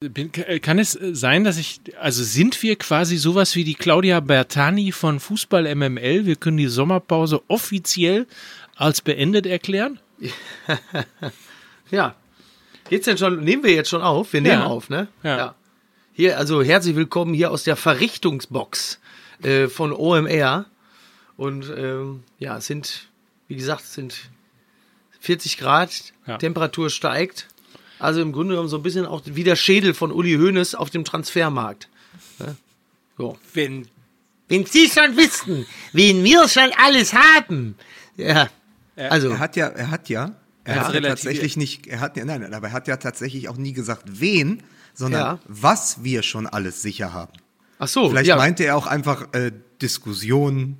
Bin, äh, kann es äh, sein, dass ich, also sind wir quasi sowas wie die Claudia Bertani von Fußball MML? Wir können die Sommerpause offiziell als beendet erklären? ja. Geht's denn schon, nehmen wir jetzt schon auf? Wir nehmen Ja. auf, ne? Ja. Hier, also herzlich willkommen hier aus der Verrichtungsbox äh, von OMR. Und ähm, ja, es sind, wie gesagt, es sind 40 Grad, Ja. Temperatur steigt. Also im Grunde genommen so ein bisschen auch wie der Schädel von Uli Hoeneß auf dem Transfermarkt. Ne? So. Wenn Wenn Sie schon wüssten, wen wir schon alles haben. Ja. Also, Er hat ja, er hat ja, er Ja, hat ja tatsächlich nicht, er hat ja, nein, nein, aber er hat ja tatsächlich auch nie gesagt, wen, sondern Ja. was wir schon alles sicher haben. ach so, Vielleicht ja. meinte er auch einfach äh, Diskussionen,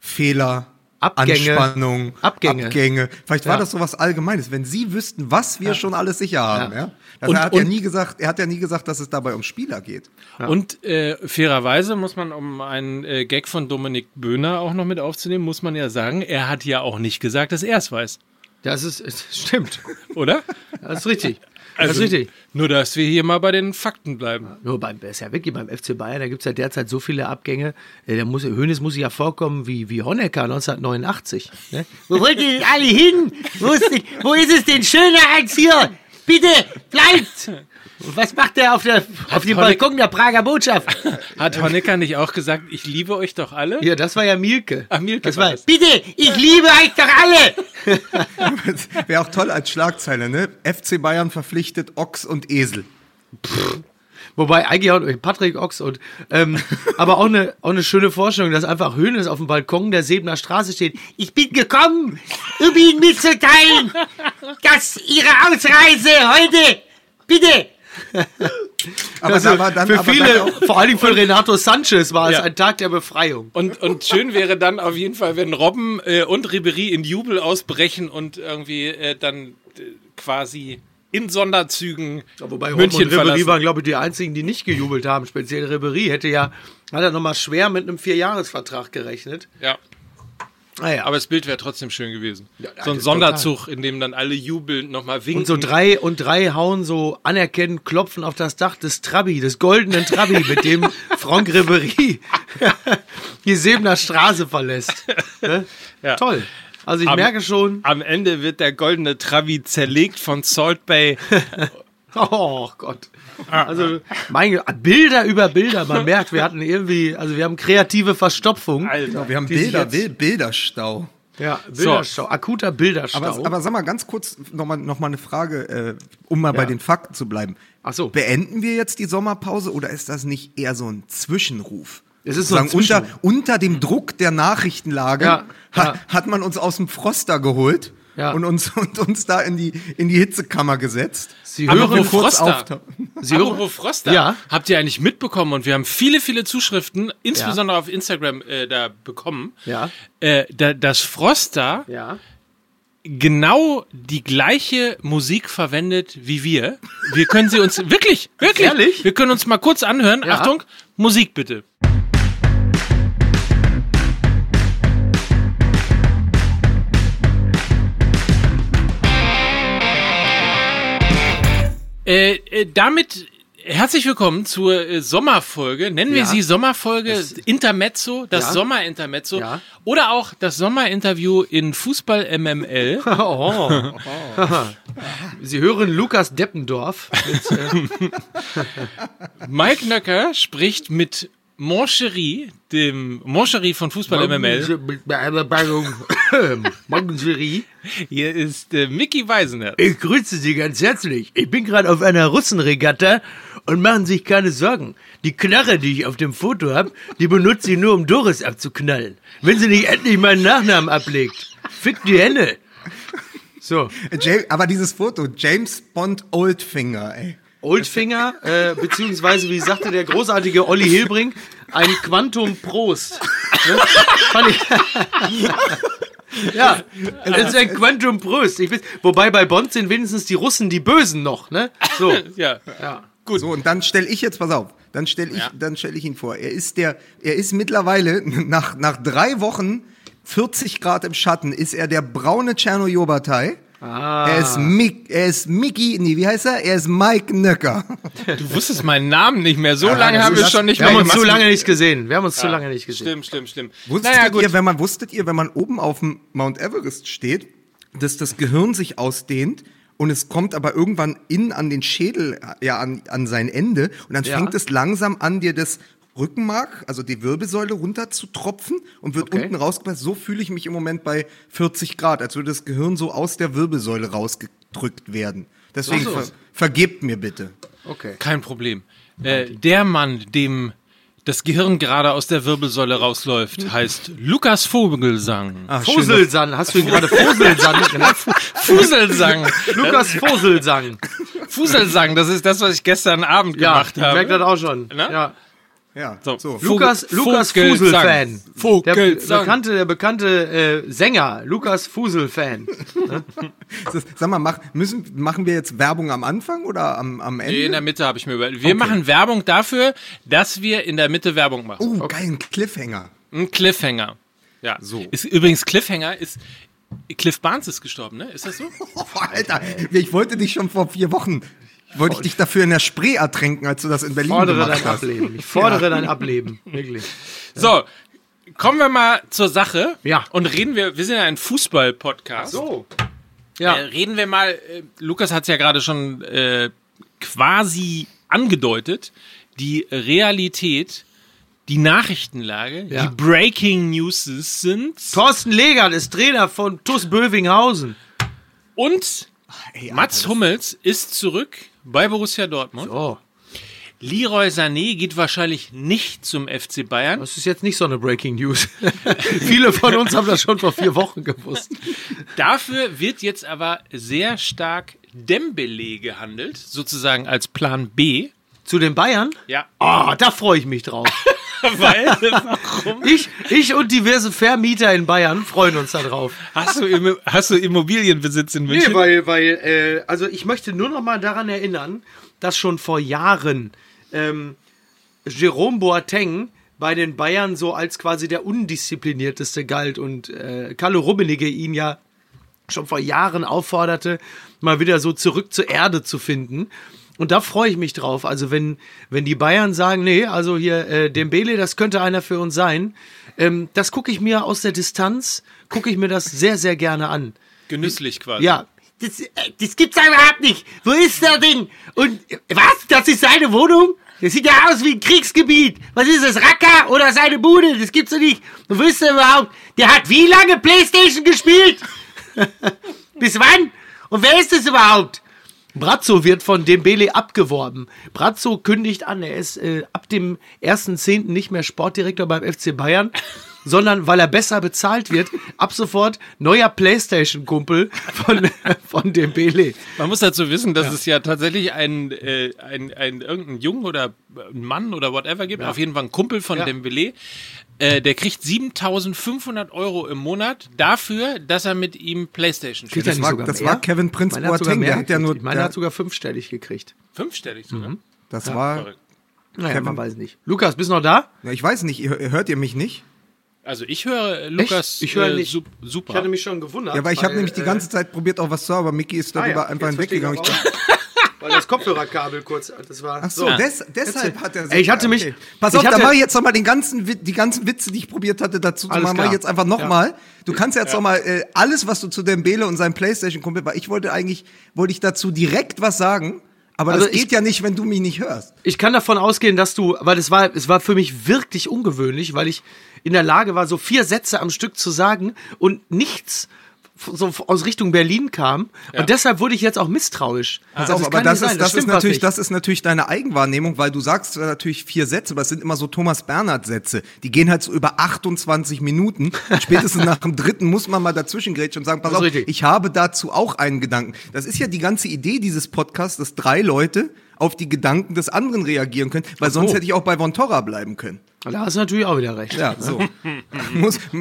Fehler, Abgänge. Anspannung, Abgänge. Abgänge. Vielleicht war Ja. das so was Allgemeines. Wenn Sie wüssten, was wir schon alles sicher haben, Ja. ja. Also Und- er hat ja und- nie gesagt, er hat ja nie gesagt, dass es dabei um Spieler geht. Und äh, fairerweise muss man, um einen äh, Gag von Dominik Böhner auch noch mit aufzunehmen, muss man ja sagen, er hat ja auch nicht gesagt, dass er es weiß, Das ist, es stimmt. oder? Das ist richtig. Also, das ist richtig. Nur, dass wir hier mal bei den Fakten bleiben. Nur beim, ist ja wirklich beim FC Bayern, da gibt es ja derzeit so viele Abgänge. Äh, Der muss, Hönes muss ja vorkommen wie, wie Honecker 1989. Ne? Wo wollt ihr denn alle hin? Wo ist, denn, wo ist es denn schöner als hier? Bitte, bleibt! Und was macht der auf, der, auf dem Honeck- Balkon der Prager Botschaft? Hat Honecker nicht auch gesagt, ich liebe euch doch alle? Ja, das war ja Mielke. Ach, Mielke das war war, das. bitte, ich liebe euch doch alle! Wäre auch toll als Schlagzeile, ne? FC Bayern verpflichtet Ochs und Esel. Wobei eigentlich auch Patrick Ochs und ähm, aber auch eine auch eine schöne Vorstellung, dass einfach Hönes auf dem Balkon der Sebener Straße steht. Ich bin gekommen, um Ihnen mitzuteilen, dass Ihre Ausreise heute bitte. Aber Also da war dann, für viele, dann vor allem für Renato Sanchez, war es Ja. ein Tag der Befreiung. Und, und schön wäre dann auf jeden Fall, wenn Robben äh, und Ribery in Jubel ausbrechen und irgendwie äh, dann äh, quasi in Sonderzügen Wobei Robben München und Ribery verlassen. waren, glaube ich, die einzigen, die nicht gejubelt haben. Speziell Ribery hätte ja, hat er nochmal schwer mit einem Vierjahresvertrag gerechnet. Ja, Naja, aber das Bild wäre trotzdem schön gewesen. Ja, so ein Sonderzug, in dem dann alle jubelnd nochmal winken. Und so drei und drei hauen so anerkennend klopfen auf das Dach des Trabi, des goldenen Trabi, mit dem Franck Ribery die Sebener Straße verlässt. Ne? Ja. Toll. Also ich Am- merke schon, Am Ende wird der goldene Travi zerlegt von Salt Bay. oh Gott. Also mein Gott, Bilder über Bilder. Man merkt, wir hatten irgendwie, also wir haben kreative Verstopfung. Alter. wir haben Bilder, Bilderstau. Ja, Bilderstau, akuter Bilderstau. Aber, aber sag mal ganz kurz nochmal noch mal eine Frage, äh, um mal bei Ja. den Fakten zu bleiben. Ach so. Beenden wir jetzt die Sommerpause oder ist das nicht eher so ein Zwischenruf? Es ist so ein Sozusagen unter, Zwischenruf. unter dem Druck der Nachrichtenlage Ja, ha, ja. hat man uns aus dem Froster geholt Ja. und, uns, und uns da in die, in die Hitzekammer gesetzt. Sie hören, wo Froster? Sie hören, Apropos Froster, Ja. habt ihr eigentlich mitbekommen und wir haben viele, viele Zuschriften, insbesondere auf Instagram, äh, da bekommen, Ja. äh, da, dass Froster ja. genau die gleiche Musik verwendet wie wir. Wir können sie uns wirklich, wirklich, Ehrlich? wir können uns mal kurz anhören. Ja. Achtung, Musik bitte. Äh, äh, damit herzlich willkommen zur äh, Sommerfolge. Nennen wir Ja. sie Sommerfolge Intermezzo, das Ja. Sommerintermezzo Ja. oder auch das Sommerinterview in Fußball MML. Oh. Sie hören Lukas Deppendorf. Mit, äh, Mike Nöcker spricht mit Moncherie, dem Moncherie von Fußball MML. Morgenjury. Hier ist äh, Mickey Weisener. Ich grüße Sie ganz herzlich. Ich bin gerade auf einer Russenregatta und machen sich keine Sorgen. Die Knarre, die ich auf dem Foto habe, die benutze ich nur, um Doris abzuknallen. Wenn sie nicht endlich meinen Nachnamen ablegt. Fick die Henne. So, Äh, Aber dieses Foto, James Bond Oldfinger, ey. Oldfinger, äh, beziehungsweise, wie sagte der großartige Olli Hilbring, ein Quantum Prost. Ne? Fand ich. ja, das ist ein Quantum Prost. Ich weiß, wobei bei Bond sind wenigstens die Russen die Bösen noch, ne? So. Ja. Ja. Gut. So, und dann stelle ich jetzt, pass auf, dann stelle ich, Ja. dann stelle ich ihn vor. Er ist der, er ist mittlerweile nach, nach drei Wochen 40 Grad im Schatten, ist er der braune Tschernojobatei. Er ist Mick, er ist Mickey, nee, wie heißt er? Er ist Mike Nöcker. Du wusstest meinen Namen nicht mehr. So lange das haben wir schon nicht Wir mehr haben uns zu lange nicht gesehen. Wir haben uns zu lange nicht gesehen. Stimmt, stimmt, stimmt. Wusstet naja, ihr, wenn man, wusstet ihr, wenn man oben auf dem Mount Everest steht, dass das Gehirn sich ausdehnt und es kommt aber irgendwann innen an den Schädel, ja, an, an sein Ende und dann Ja. fängt es langsam an, dir das Rückenmark, also die Wirbelsäule runter zu tropfen und wird Okay. unten rausgepresst. So fühle ich mich im Moment bei 40 Grad, als würde das Gehirn so aus der Wirbelsäule rausgedrückt werden. Deswegen Ach so. ver vergebt mir bitte. Okay. Kein Problem. Äh, der Mann, dem das Gehirn gerade aus der Wirbelsäule rausläuft, heißt Lukas Vogelsang. Ah, schön, Fuselsang. Hast du ihn gerade Fuselsang genannt? Fuselsang. Lukas Fuselsang. Fuselsang, das ist das, was ich gestern Abend Ja, gemacht ich merke das habe. auch schon. Ne? Ja. Ja, So. so. Lukas, Vogel- Lukas. Fusel-Fan. Der bekannte, der bekannte äh, Sänger, Lukas Fusel-Fan. Sag mal, mach, müssen, machen wir jetzt Werbung am Anfang oder am, am Ende? Nee, in der Mitte habe ich mir überlegt. Wir machen Werbung dafür, dass wir in der Mitte Werbung machen. Oh, geil, ein Cliffhanger. Ein Cliffhanger. Ja. So. Ist übrigens Cliffhanger ist Cliff Barnes ist gestorben, ne? Ist das so? Oh, Alter, ich wollte dich schon vor vier Wochen, wollte ich dich dafür in der Spree ertränken, als du das in Berlin Fordere gemacht dein hast. Ableben. Ich fordere dein Ableben. Wirklich. So, kommen wir mal zur Sache. Ja. Und reden wir, wir sind ja ein Fußball-Podcast. So. Äh, Ja. reden wir mal, äh, Lukas hat es ja gerade schon äh, quasi angedeutet, die Realität, die Nachrichtenlage, Ja. die Breaking News sind Thorsten Legert ist Trainer von TuS Bövinghausen. und Mats Hummels ist zurück bei Borussia Dortmund. Oh, Leroy Sané geht wahrscheinlich nicht zum FC Bayern. das ist jetzt nicht so eine Breaking News. Viele von uns haben das schon vor vier Wochen gewusst. Dafür wird jetzt aber sehr stark Dembele gehandelt, sozusagen als Plan B. Zu den Bayern? Ja, Oh, da freue ich mich drauf. weil warum? Ich, ich und diverse Vermieter in Bayern freuen uns da drauf. Hast du, hast du Immobilienbesitz in München? Nee, weil, weil, äh, also ich möchte nur noch mal daran erinnern, dass schon vor Jahren ähm, Jerome Boateng bei den Bayern so als quasi der undisziplinierteste galt und äh, Kalle Rummenigge ihn ja schon vor Jahren aufforderte, mal wieder so zurück zur Erde zu finden. Und da freue ich mich drauf. Also wenn, wenn die Bayern sagen, nee, also hier äh, Dembele, das könnte einer für uns sein, ähm, das gucke ich mir aus der Distanz, gucke ich mir das sehr, sehr gerne an. Genüsslich quasi. Ja. Das, äh, das gibt's ja überhaupt nicht. Wo ist der Ding? Und äh, was? Das ist seine Wohnung? Das sieht ja aus wie ein Kriegsgebiet. Was ist das? Racker oder seine Bude? Das gibt's doch nicht. Und wo ist der überhaupt? Der hat wie lange Playstation gespielt? Bis wann? Und wer ist das überhaupt? Brazzo wird von Dembele abgeworben. Brazzo kündigt an, er ist äh, ab dem 1.10. nicht mehr Sportdirektor beim FC Bayern, sondern weil er besser bezahlt wird, ab sofort neuer Playstation-Kumpel von, von Dembele. Man muss dazu wissen, dass es ja tatsächlich einen, äh, ein, ein, irgendeinen Jungen oder einen Mann oder whatever gibt, auf jeden Fall einen Kumpel von Ja. Dembele, äh, der kriegt 7500 Euro im Monat dafür, dass er mit ihm Playstation spielt. Das war- das war Kevin Prince sogar Boateng, der hat ja nur- Meiner der- hat sogar fünfstellig gekriegt. Fünfstellig sogar. Das war, Verrückt. Naja, Kevin- man weiß nicht. Lukas, bist du noch da? Na, ich weiß nicht, ihr, hört ihr mich nicht? Also ich höre Lukas Ich höre äh, nicht. sup- super. mich schon gewundert. Ja, weil ich habe nämlich die äh, ganze Zeit probiert, auch was zu aber Mickey ist darüber Ah ja, einfach ich hinweggegangen. Ich Weil das Kopfhörerkabel kurz, das war. ach so, des, deshalb hat er Ey, ich hatte mich- Pass ich auf, da mache ich jetzt nochmal den ganzen, die ganzen Witze, die ich probiert hatte, dazu zu machen, mach klar. ich jetzt einfach nochmal. Du kannst jetzt nochmal äh, alles, was du zu Dembele und seinem Playstation-Kumpel, weil ich wollte eigentlich, wollte ich dazu direkt was sagen, aber Also das ich- geht ja nicht, wenn du mich nicht hörst. Ich kann davon ausgehen, dass du, weil es war, es war für mich wirklich ungewöhnlich, weil ich in der Lage war, so vier Sätze am Stück zu sagen und nichts so aus Richtung Berlin kam. Und deshalb wurde ich jetzt auch misstrauisch. Pass Also es aber das ist, sein, das, ist natürlich, das ist natürlich deine Eigenwahrnehmung, weil du sagst natürlich vier Sätze, aber es sind immer so Thomas Bernhard Sätze. Die gehen halt so über 28 Minuten. Spätestens nach dem dritten muss man mal dazwischen grätschen und sagen, pass Das auf, richtig. ich habe dazu auch einen Gedanken. Das ist ja die ganze Idee dieses Podcasts, dass drei Leute auf die Gedanken des anderen reagieren können, weil sonst hätte ich auch bei Von Torra bleiben können. Da hast du natürlich auch wieder recht. Ja, so. muss,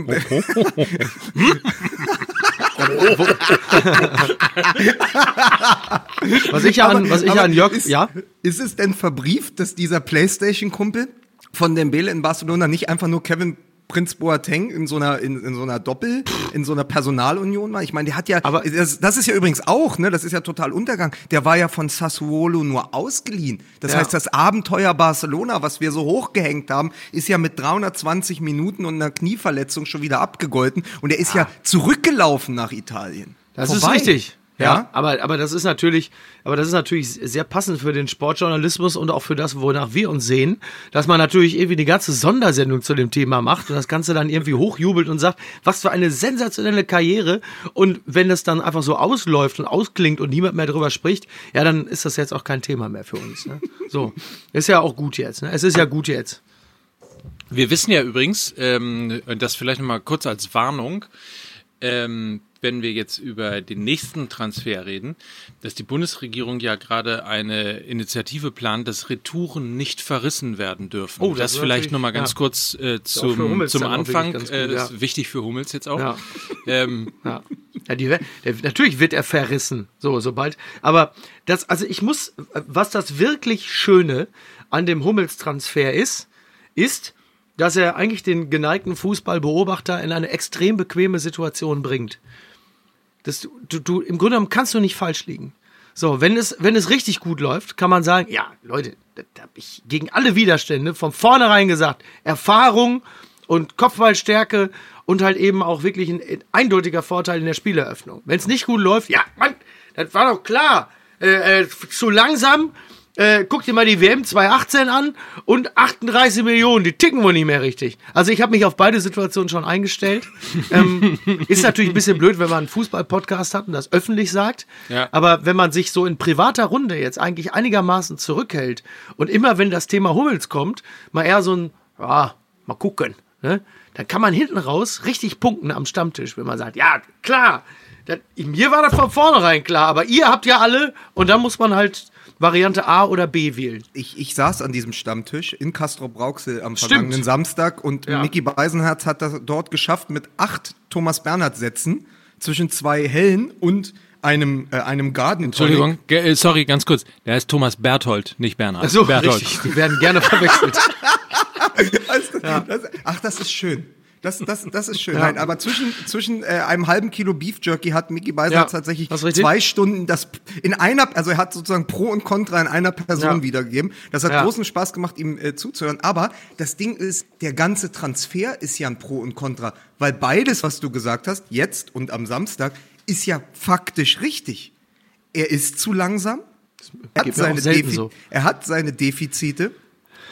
Was ich an, was ich an Jörg, ist, ja? Ist es denn verbrieft, dass dieser Playstation-Kumpel von Dembele in Barcelona nicht einfach nur Kevin Prinz Boateng in so einer in, in so einer Doppel in so einer Personalunion war. Ich meine, der hat ja Aber- das, das ist ja übrigens auch, ne, das ist ja total Untergang. Der war ja von Sassuolo nur ausgeliehen. Das Ja. heißt, das Abenteuer Barcelona, was wir so hochgehängt haben, ist ja mit 320 Minuten und einer Knieverletzung schon wieder abgegolten und er ist ja zurückgelaufen nach Italien. Das Vorbei. ist richtig. Ja, Ja? aber, aber das ist natürlich, aber das ist natürlich sehr passend für den Sportjournalismus und auch für das, wonach wir uns sehen, dass man natürlich irgendwie die ganze Sondersendung zu dem Thema macht und das Ganze dann irgendwie hochjubelt und sagt, was für eine sensationelle Karriere. Und wenn das dann einfach so ausläuft und ausklingt und niemand mehr drüber spricht, ja, dann ist das jetzt auch kein Thema mehr für uns. Ne? So, ist ja auch gut jetzt. Ne? Es ist ja gut jetzt. Wir wissen ja übrigens, ähm, das vielleicht nochmal kurz als Warnung, ähm, wenn wir jetzt über den nächsten Transfer reden, dass die Bundesregierung ja gerade eine Initiative plant, dass Retouren nicht verrissen werden dürfen. Oh, das das vielleicht nochmal ganz ja. kurz äh, zum, zum Anfang. gut, äh, das ja. ist wichtig für Hummels jetzt auch. Ja. Ähm, Ja, die, der, natürlich wird er verrissen, so, sobald. Aber das, also ich muss, was das wirklich Schöne an dem Hummels-Transfer ist, ist, dass er eigentlich den geneigten Fußballbeobachter in eine extrem bequeme Situation bringt. Das, du, du, Im Grunde genommen kannst du nicht falsch liegen. So, wenn es, wenn es richtig gut läuft, kann man sagen, ja, Leute, da, da habe ich gegen alle Widerstände von vornherein gesagt, Erfahrung und Kopfballstärke und halt eben auch wirklich ein, ein eindeutiger Vorteil in der Spieleröffnung. Wenn es nicht gut läuft, ja, Mann, das war doch klar. Äh, äh, zu langsam, äh, guck dir mal die WM 2018 an und 38 Millionen, die ticken wohl nicht mehr richtig. Also ich habe mich auf beide Situationen schon eingestellt. ähm, ist natürlich ein bisschen blöd, wenn man einen Fußball-Podcast hat und das öffentlich sagt. Ja. Aber wenn man sich so in privater Runde jetzt eigentlich einigermaßen zurückhält und immer wenn das Thema Hummels kommt, mal eher so ein, ja, mal gucken, ne? dann kann man hinten raus richtig punkten am Stammtisch, wenn man sagt, ja, klar, das, mir war das von vornherein klar, aber ihr habt ja alle und dann muss man halt Variante A oder B wählen. Ich, ich saß an diesem Stammtisch in Castro Brauxel am Stimmt. vergangenen Samstag und Ja. Mickey Beisenherz hat das dort geschafft mit acht Thomas Bernhard Sätzen zwischen zwei Hellen und einem, äh, einem Garden. Entschuldigung, ge- äh, sorry, ganz kurz. Der heißt Thomas Berthold, nicht Bernhard. So, Berthold. richtig, die werden gerne verwechselt. Also, das, ach, das ist schön. Das, das, das ist schön. Nein, aber zwischen, zwischen äh, einem halben Kilo Beef Jerky hat Mickey Beiser Ja, tatsächlich zwei Stunden das in einer, also er hat sozusagen Pro und Contra in einer Person Ja. wiedergegeben. Das hat Ja. großen Spaß gemacht, ihm äh, zuzuhören. Aber das Ding ist, der ganze Transfer ist ja ein Pro und Contra, weil beides, was du gesagt hast, jetzt und am Samstag, ist ja faktisch richtig. Er ist zu langsam. Er hat, seine so. er hat seine Defizite.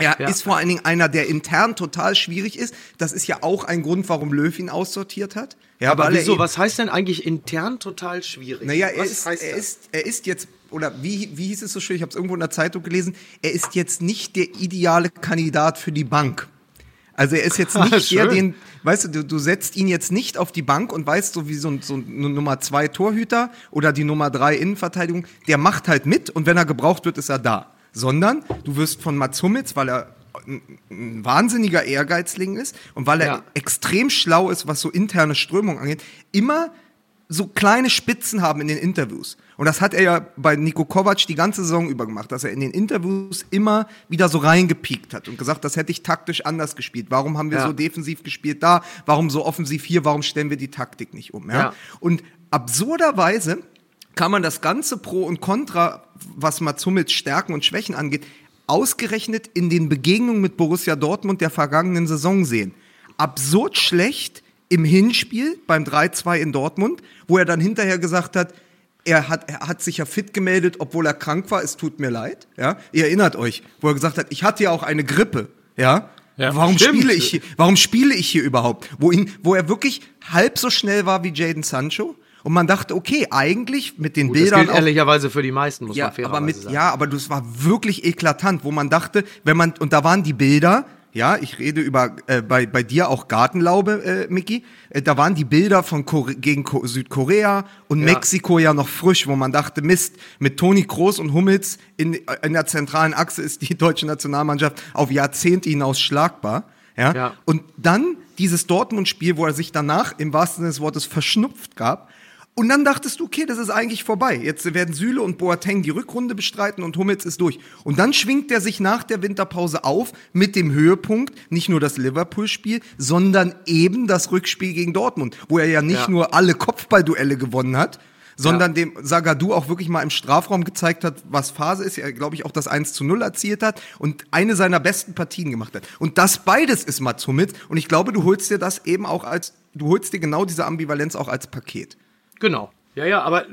Er Ja. ist vor allen Dingen einer, der intern total schwierig ist. Das ist ja auch ein Grund, warum Löw ihn aussortiert hat. Ja, Aber er wieso, was heißt denn eigentlich intern total schwierig? Naja, er ist, heißt er, ist, er ist jetzt, oder wie, wie hieß es so schön, ich habe es irgendwo in der Zeitung gelesen, er ist jetzt nicht der ideale Kandidat für die Bank. Also er ist jetzt nicht der, den, weißt du, du, du setzt ihn jetzt nicht auf die Bank und weißt so wie so ein, so ein Nummer zwei Torhüter oder die Nummer drei Innenverteidigung, der macht halt mit und wenn er gebraucht wird, ist er da. Sondern du wirst von Mats Hummels, weil er ein, wahnsinniger Ehrgeizling ist und weil er Ja. extrem schlau ist, was so interne Strömung angeht, immer so kleine Spitzen haben in den Interviews. Und das hat er ja bei Nico Kovac die ganze Saison über gemacht, dass er in den Interviews immer wieder so reingepiekt hat und gesagt, das hätte ich taktisch anders gespielt. Warum haben wir Ja. so defensiv gespielt da? Warum so offensiv hier? Warum stellen wir die Taktik nicht um? Ja? Ja. Und absurderweise kann man das ganze Pro und Contra, was Mats Hummels Stärken und Schwächen angeht, ausgerechnet in den Begegnungen mit Borussia Dortmund der vergangenen Saison sehen. Absurd schlecht im Hinspiel beim 3-2 in Dortmund, wo er dann hinterher gesagt hat, er hat, er hat sich ja fit gemeldet, obwohl er krank war, es tut mir leid. Ja? Ihr erinnert euch, wo er gesagt hat, ich hatte ja auch eine Grippe. Ja? Ja, warum stimmt. spiele ich hier? Warum spiele ich hier überhaupt? Wo ihn, wo er wirklich halb so schnell war wie Jaden Sancho und man dachte, okay, eigentlich mit den Gut, das Bildern gilt auch, ehrlicherweise für die meisten, muss ja, man fairerweise aber mit, sagen. ja, aber das war wirklich eklatant, wo man dachte, wenn man und da waren die Bilder, ja, ich rede über äh, bei bei dir auch Gartenlaube, äh, Mickey, äh, da waren die Bilder von Kore gegen Ko Südkorea und Ja. Mexiko ja noch frisch, wo man dachte, Mist, mit Toni Kroos und Hummels in, in der zentralen Achse ist die deutsche Nationalmannschaft auf Jahrzehnte hinaus schlagbar. Ja? Ja. Und dann dieses Dortmund-Spiel, wo er sich danach im wahrsten Sinne des Wortes verschnupft gab. Und dann dachtest du, okay, das ist eigentlich vorbei. Jetzt werden Süle und Boateng die Rückrunde bestreiten und Hummels ist durch. Und dann schwingt er sich nach der Winterpause auf mit dem Höhepunkt, nicht nur das Liverpool-Spiel, sondern eben das Rückspiel gegen Dortmund, wo er ja nicht Ja. nur alle Kopfballduelle gewonnen hat, sondern dem Sagadu auch wirklich mal im Strafraum gezeigt hat, was Phase ist. Er, glaube ich, auch das 1 zu 0 erzielt hat und eine seiner besten Partien gemacht hat. Und das beides ist Mats Hummels. Und ich glaube, du holst dir das eben auch als, du holst dir genau diese Ambivalenz auch als Paket. Genau. Ja, ja, aber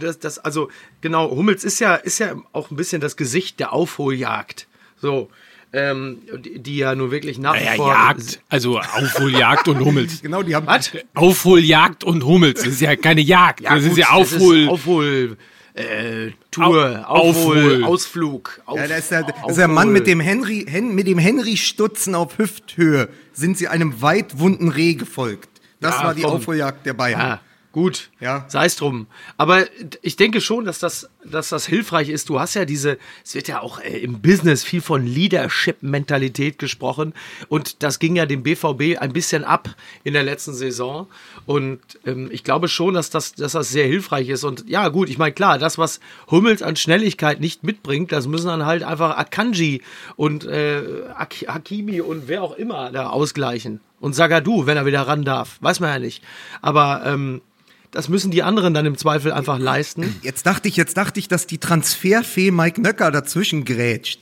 das, das, also, genau, Hummels ist ja, ist ja auch ein bisschen das Gesicht der Aufholjagd. So. Ähm, die, die ja nur wirklich nach wie Ja, vor. Jagd. Also Aufholjagd und Hummels. Genau, die haben. Was? Aufholjagd und Hummels. Das ist ja keine Jagd. das ist gut, ja Aufhol. Aufhol. Äh, Tour, Au- Aufhol, Aufhol. Ausflug. Auf, Ja, da ist der, das ist der Mann mit dem Henry, Hen, mit dem Henry Stutzen auf Hüfthöhe. Sind sie einem weitwunden Reh gefolgt. Das Ja, war die komm. Aufholjagd der Bayern. Ja, gut. Ja. Sei es drum. Aber ich denke schon, dass das, dass das hilfreich ist. Du hast ja diese, es wird ja auch äh, im Business viel von Leadership-Mentalität gesprochen. Und das ging ja dem BVB ein bisschen ab in der letzten Saison. Und ähm, ich glaube schon, dass das, dass das sehr hilfreich ist. Und ja, gut, ich meine, klar, das, was Hummels an Schnelligkeit nicht mitbringt, das müssen dann halt einfach Akanji und äh, Ak- Hakimi und wer auch immer da ausgleichen. Und Sagadu, wenn er wieder ran darf. Weiß man ja nicht. Aber ähm, das müssen die anderen dann im Zweifel einfach leisten. Jetzt dachte ich, jetzt dachte ich, dass die Transferfee Mike Nöcker dazwischen grätscht.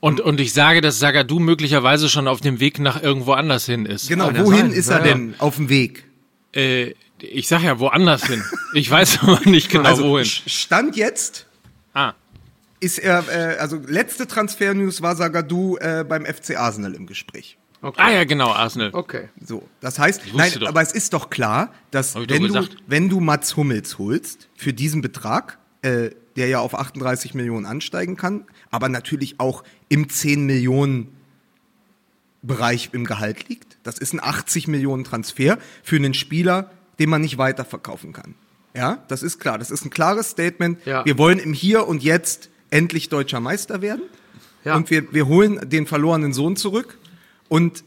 Und, und ich sage, dass Sagadu möglicherweise schon auf dem Weg nach irgendwo anders hin ist. Genau, Kann wohin ist er ja. denn auf dem Weg? Äh, ich sag ja woanders hin. Ich weiß aber nicht genau also wohin. Stand jetzt Ah, ist er, äh, also letzte Transfer-News war Sagadu äh, beim FC Arsenal im Gespräch. Ah ja, genau, Arsenal. Okay. So, das heißt, nein, doch. aber es ist doch klar, dass wenn du, gesagt. wenn du Mats Hummels holst, für diesen Betrag, äh, der ja auf 38 Millionen ansteigen kann, aber natürlich auch im 10 Millionen Bereich im Gehalt liegt, das ist ein 80 Millionen Transfer für einen Spieler, den man nicht weiterverkaufen kann. Ja, das ist klar. Das ist ein klares Statement. Ja. Wir wollen im Hier und Jetzt endlich deutscher Meister werden. Ja. Und wir, wir holen den verlorenen Sohn zurück. Und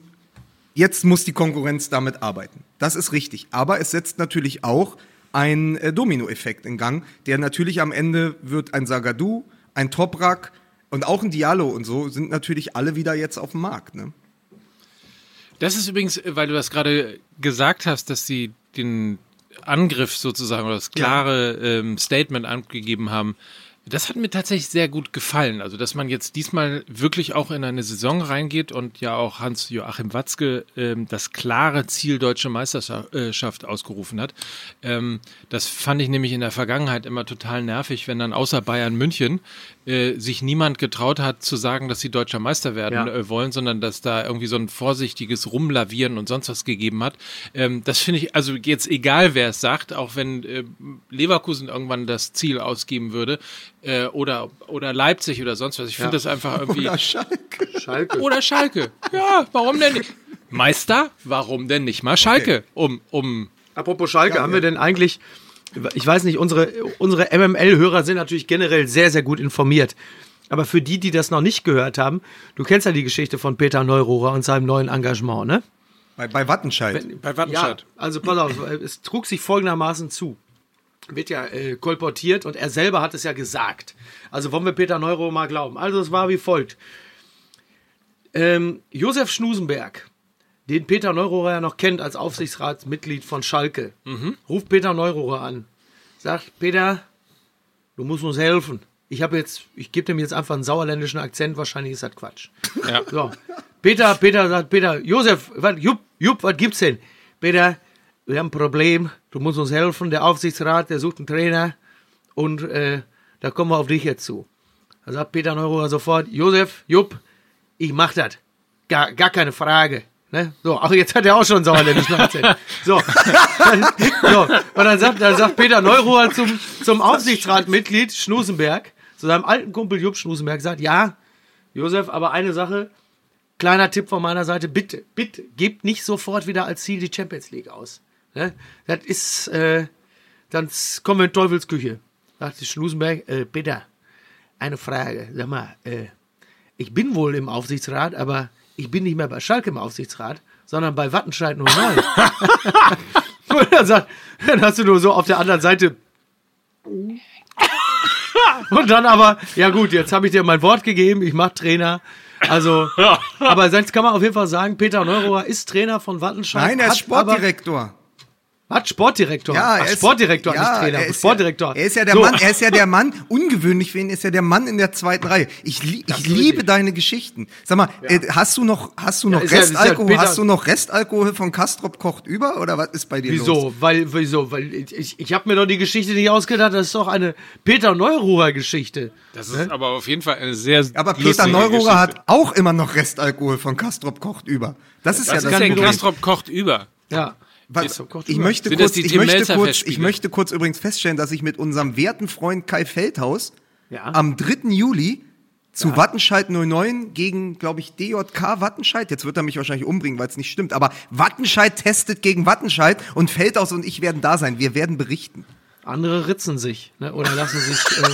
jetzt muss die Konkurrenz damit arbeiten. Das ist richtig. Aber es setzt natürlich auch einen äh, Dominoeffekt in Gang, der natürlich am Ende wird ein Sagadu, ein Toprak und auch ein Diallo und so sind natürlich alle wieder jetzt auf dem Markt. Ne? Das ist übrigens, weil du das gerade gesagt hast, dass sie den Angriff sozusagen oder das klare ähm, Statement abgegeben haben. Das hat mir tatsächlich sehr gut gefallen. Also, dass man jetzt diesmal wirklich auch in eine Saison reingeht und ja auch Hans-Joachim Watzke ähm, das klare Ziel deutsche Meisterschaft ausgerufen hat. Ähm, das fand ich nämlich in der Vergangenheit immer total nervig, wenn dann außer Bayern München äh, sich niemand getraut hat zu sagen, dass sie deutscher Meister werden Ja. äh, wollen, sondern dass da irgendwie so ein vorsichtiges Rumlavieren und sonst was gegeben hat. Ähm, das finde ich, also jetzt egal wer es sagt, auch wenn äh, Leverkusen irgendwann das Ziel ausgeben würde äh, oder, oder Leipzig oder sonst was. Ich finde Ja. das einfach irgendwie. Oder Schalke. Schalke. Oder Schalke. Ja, warum denn nicht? Meister? Warum denn nicht mal Schalke? Um, um. Apropos Schalke, Ja, haben ja. wir denn eigentlich, ich weiß nicht, unsere, unsere MML-Hörer sind natürlich generell sehr, sehr gut informiert. Aber für die, die das noch nicht gehört haben, du kennst ja die Geschichte von Peter Neururer und seinem neuen Engagement, ne? Bei, bei Wattenscheid. Bei Ja, also pass auf, es trug sich folgendermaßen zu. Wird ja äh, kolportiert und er selber hat es ja gesagt. Also wollen wir Peter Neururer mal glauben. Also es war wie folgt. Ähm, Josef Schnusenberg, den Peter Neururer ja noch kennt als Aufsichtsratsmitglied von Schalke, ruft Peter Neururer an. Sagt, Peter, du musst uns helfen. Ich habe jetzt, ich gebe dem jetzt einfach einen sauerländischen Akzent, wahrscheinlich ist das Quatsch. Ja. So. Peter, Peter sagt, Peter, Josef, was, Jupp, Jupp, was gibt's denn? Peter, wir haben ein Problem, du musst uns helfen, der Aufsichtsrat, der sucht einen Trainer und äh, da kommen wir auf dich jetzt zu. Da sagt Peter Neururer sofort, Josef, Jupp, ich mach das. Gar, gar keine Frage. Ne? So, ach, jetzt hat er auch schon einen sauerländischen Akzent. So. So. Und dann sagt, dann sagt Peter Neururer zum, zum Aufsichtsratmitglied Schnusenberg, zu seinem alten Kumpel Jupp Schnusenberg, sagt, ja, Josef, aber eine Sache, kleiner Tipp von meiner Seite, bitte, bitte, gebt nicht sofort wieder als Ziel die Champions League aus. Ne? Das ist, äh, dann kommen wir in Teufelsküche. Sagt Schnusenberg, äh, Peter, eine Frage, sag mal, äh, ich bin wohl im Aufsichtsrat, aber ich bin nicht mehr bei Schalke im Aufsichtsrat, sondern bei Wattenscheid 09. Und dann, sagt, dann hast du nur so auf der anderen Seite. Und dann aber, ja gut, jetzt habe ich dir mein Wort gegeben, ich mach Trainer. Also, aber sonst kann man auf jeden Fall sagen, Peter Neurohr ist Trainer von Wattenscheid. Nein, er ist Sportdirektor. Was? Sportdirektor? Ja, Ach, er ist, Sportdirektor, ja, nicht Trainer. Er ist Sportdirektor. Ja, er ist ja der So. Mann, er ist ja der Mann, ungewöhnlich für ihn ist ja der Mann in der zweiten Reihe. Ich, li ich liebe richtig. deine Geschichten. Sag mal, äh, hast du noch, hast du noch ja- ja Restalkohol, hast du noch Restalkohol von Kastrop kocht über oder was ist bei dir los? Wieso? Weil, wieso? Weil ich, ich, ich habe mir doch die Geschichte nicht ausgedacht, das ist doch eine Peter Neururer Geschichte. Das ist aber auf jeden Fall eine sehr Aber Peter Neururer Geschichte. hat auch immer noch Restalkohol von Kastrop kocht über. Das ist Was ja ist das Problem. Kastrop kocht über? Ja. Was, ich möchte, kurz, ich, möchte kurz, ich möchte kurz übrigens feststellen, dass ich mit unserem werten Freund Kai Feldhaus Ja. am 3. Juli zu Wattenscheid 09 gegen, glaube ich, DJK Wattenscheid. Jetzt wird er mich wahrscheinlich umbringen, weil es nicht stimmt. Aber Wattenscheid testet gegen Wattenscheid und Feldhaus und ich werden da sein. Wir werden berichten. Andere ritzen sich ne? oder lassen sich äh,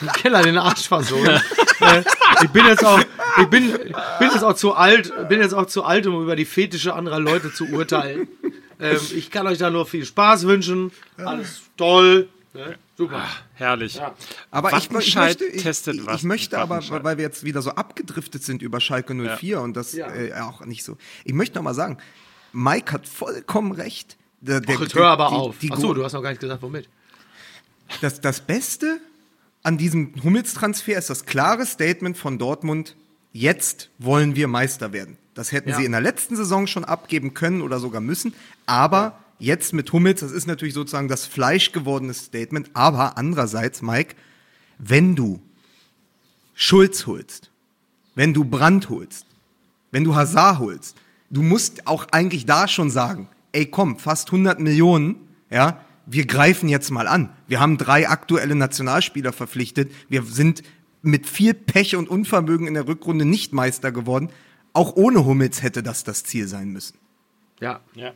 im Keller den Arsch versohlen. äh, ich bin jetzt auch, ich bin, bin jetzt auch zu alt, bin jetzt auch zu alt, um über die Fetische anderer Leute zu urteilen. Ähm, ich kann euch da nur viel Spaß wünschen. Alles toll. Ne? Super. Herrlich. Aber ich, ich möchte, ich, testet ich, was ich möchte aber, weil wir jetzt wieder so abgedriftet sind über Schalke 04 und das Ja. äh, auch nicht so. Ich möchte noch mal sagen, Mike hat vollkommen recht. Der, der, Ach, jetzt hör aber die- auf. Die, Achso, du hast noch gar nicht gesagt, womit. das, das Beste an diesem Hummels-Transfer ist das klare Statement von Dortmund, jetzt wollen wir Meister werden. Das hätten Ja. sie in der letzten Saison schon abgeben können oder sogar müssen. Aber jetzt mit Hummels, das ist natürlich sozusagen das fleischgewordene Statement. Aber andererseits, Mike, wenn du Schulz holst, wenn du Brandt holst, wenn du Hazard holst, du musst auch eigentlich da schon sagen, ey komm, fast 100 Millionen, ja, wir greifen jetzt mal an. Wir haben drei aktuelle Nationalspieler verpflichtet. Wir sind mit viel Pech und Unvermögen in der Rückrunde nicht Meister geworden. Auch ohne Hummels hätte das das Ziel sein müssen. Ja. Ja.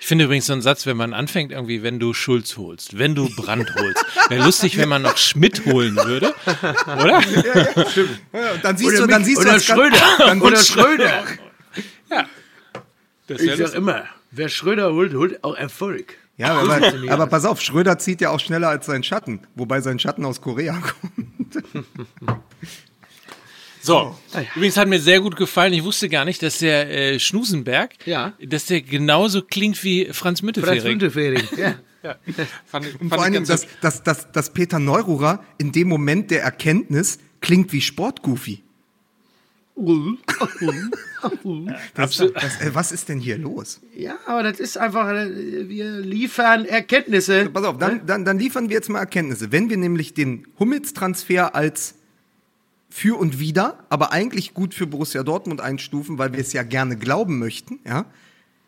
Ich finde übrigens so einen Satz, wenn man anfängt, irgendwie, wenn du Schulz holst, wenn du Brandt holst. Wäre lustig, wenn man noch Schmidt holen würde, oder? Ja, und dann siehst du, dann siehst oder du Schröder. Dann oder Schröder. Das Ich sag lustig. immer, wer Schröder holt, holt auch Erfolg. Ja, aber, aber pass auf, Schröder zieht ja auch schneller als sein Schatten, wobei sein Schatten aus Korea kommt. So, übrigens hat mir sehr gut gefallen. Ich wusste gar nicht, dass der äh, Schnusenberg, Ja. dass der genauso klingt wie Franz Franz Müntefering. Müntefering. Ja. Ja. Fand, ich- Und fand vor ich allem, dass, dass, dass, dass Peter Neururer in dem Moment der Erkenntnis klingt wie Sportgoofy. Das, das, äh, was ist denn hier los? ja, aber das ist einfach, äh, wir liefern Erkenntnisse. Pass auf, dann, dann, dann liefern wir jetzt mal Erkenntnisse. Wenn wir nämlich den Hummels-Transfer als für und wieder, aber eigentlich gut für Borussia Dortmund einstufen, weil wir es ja gerne glauben möchten, ja,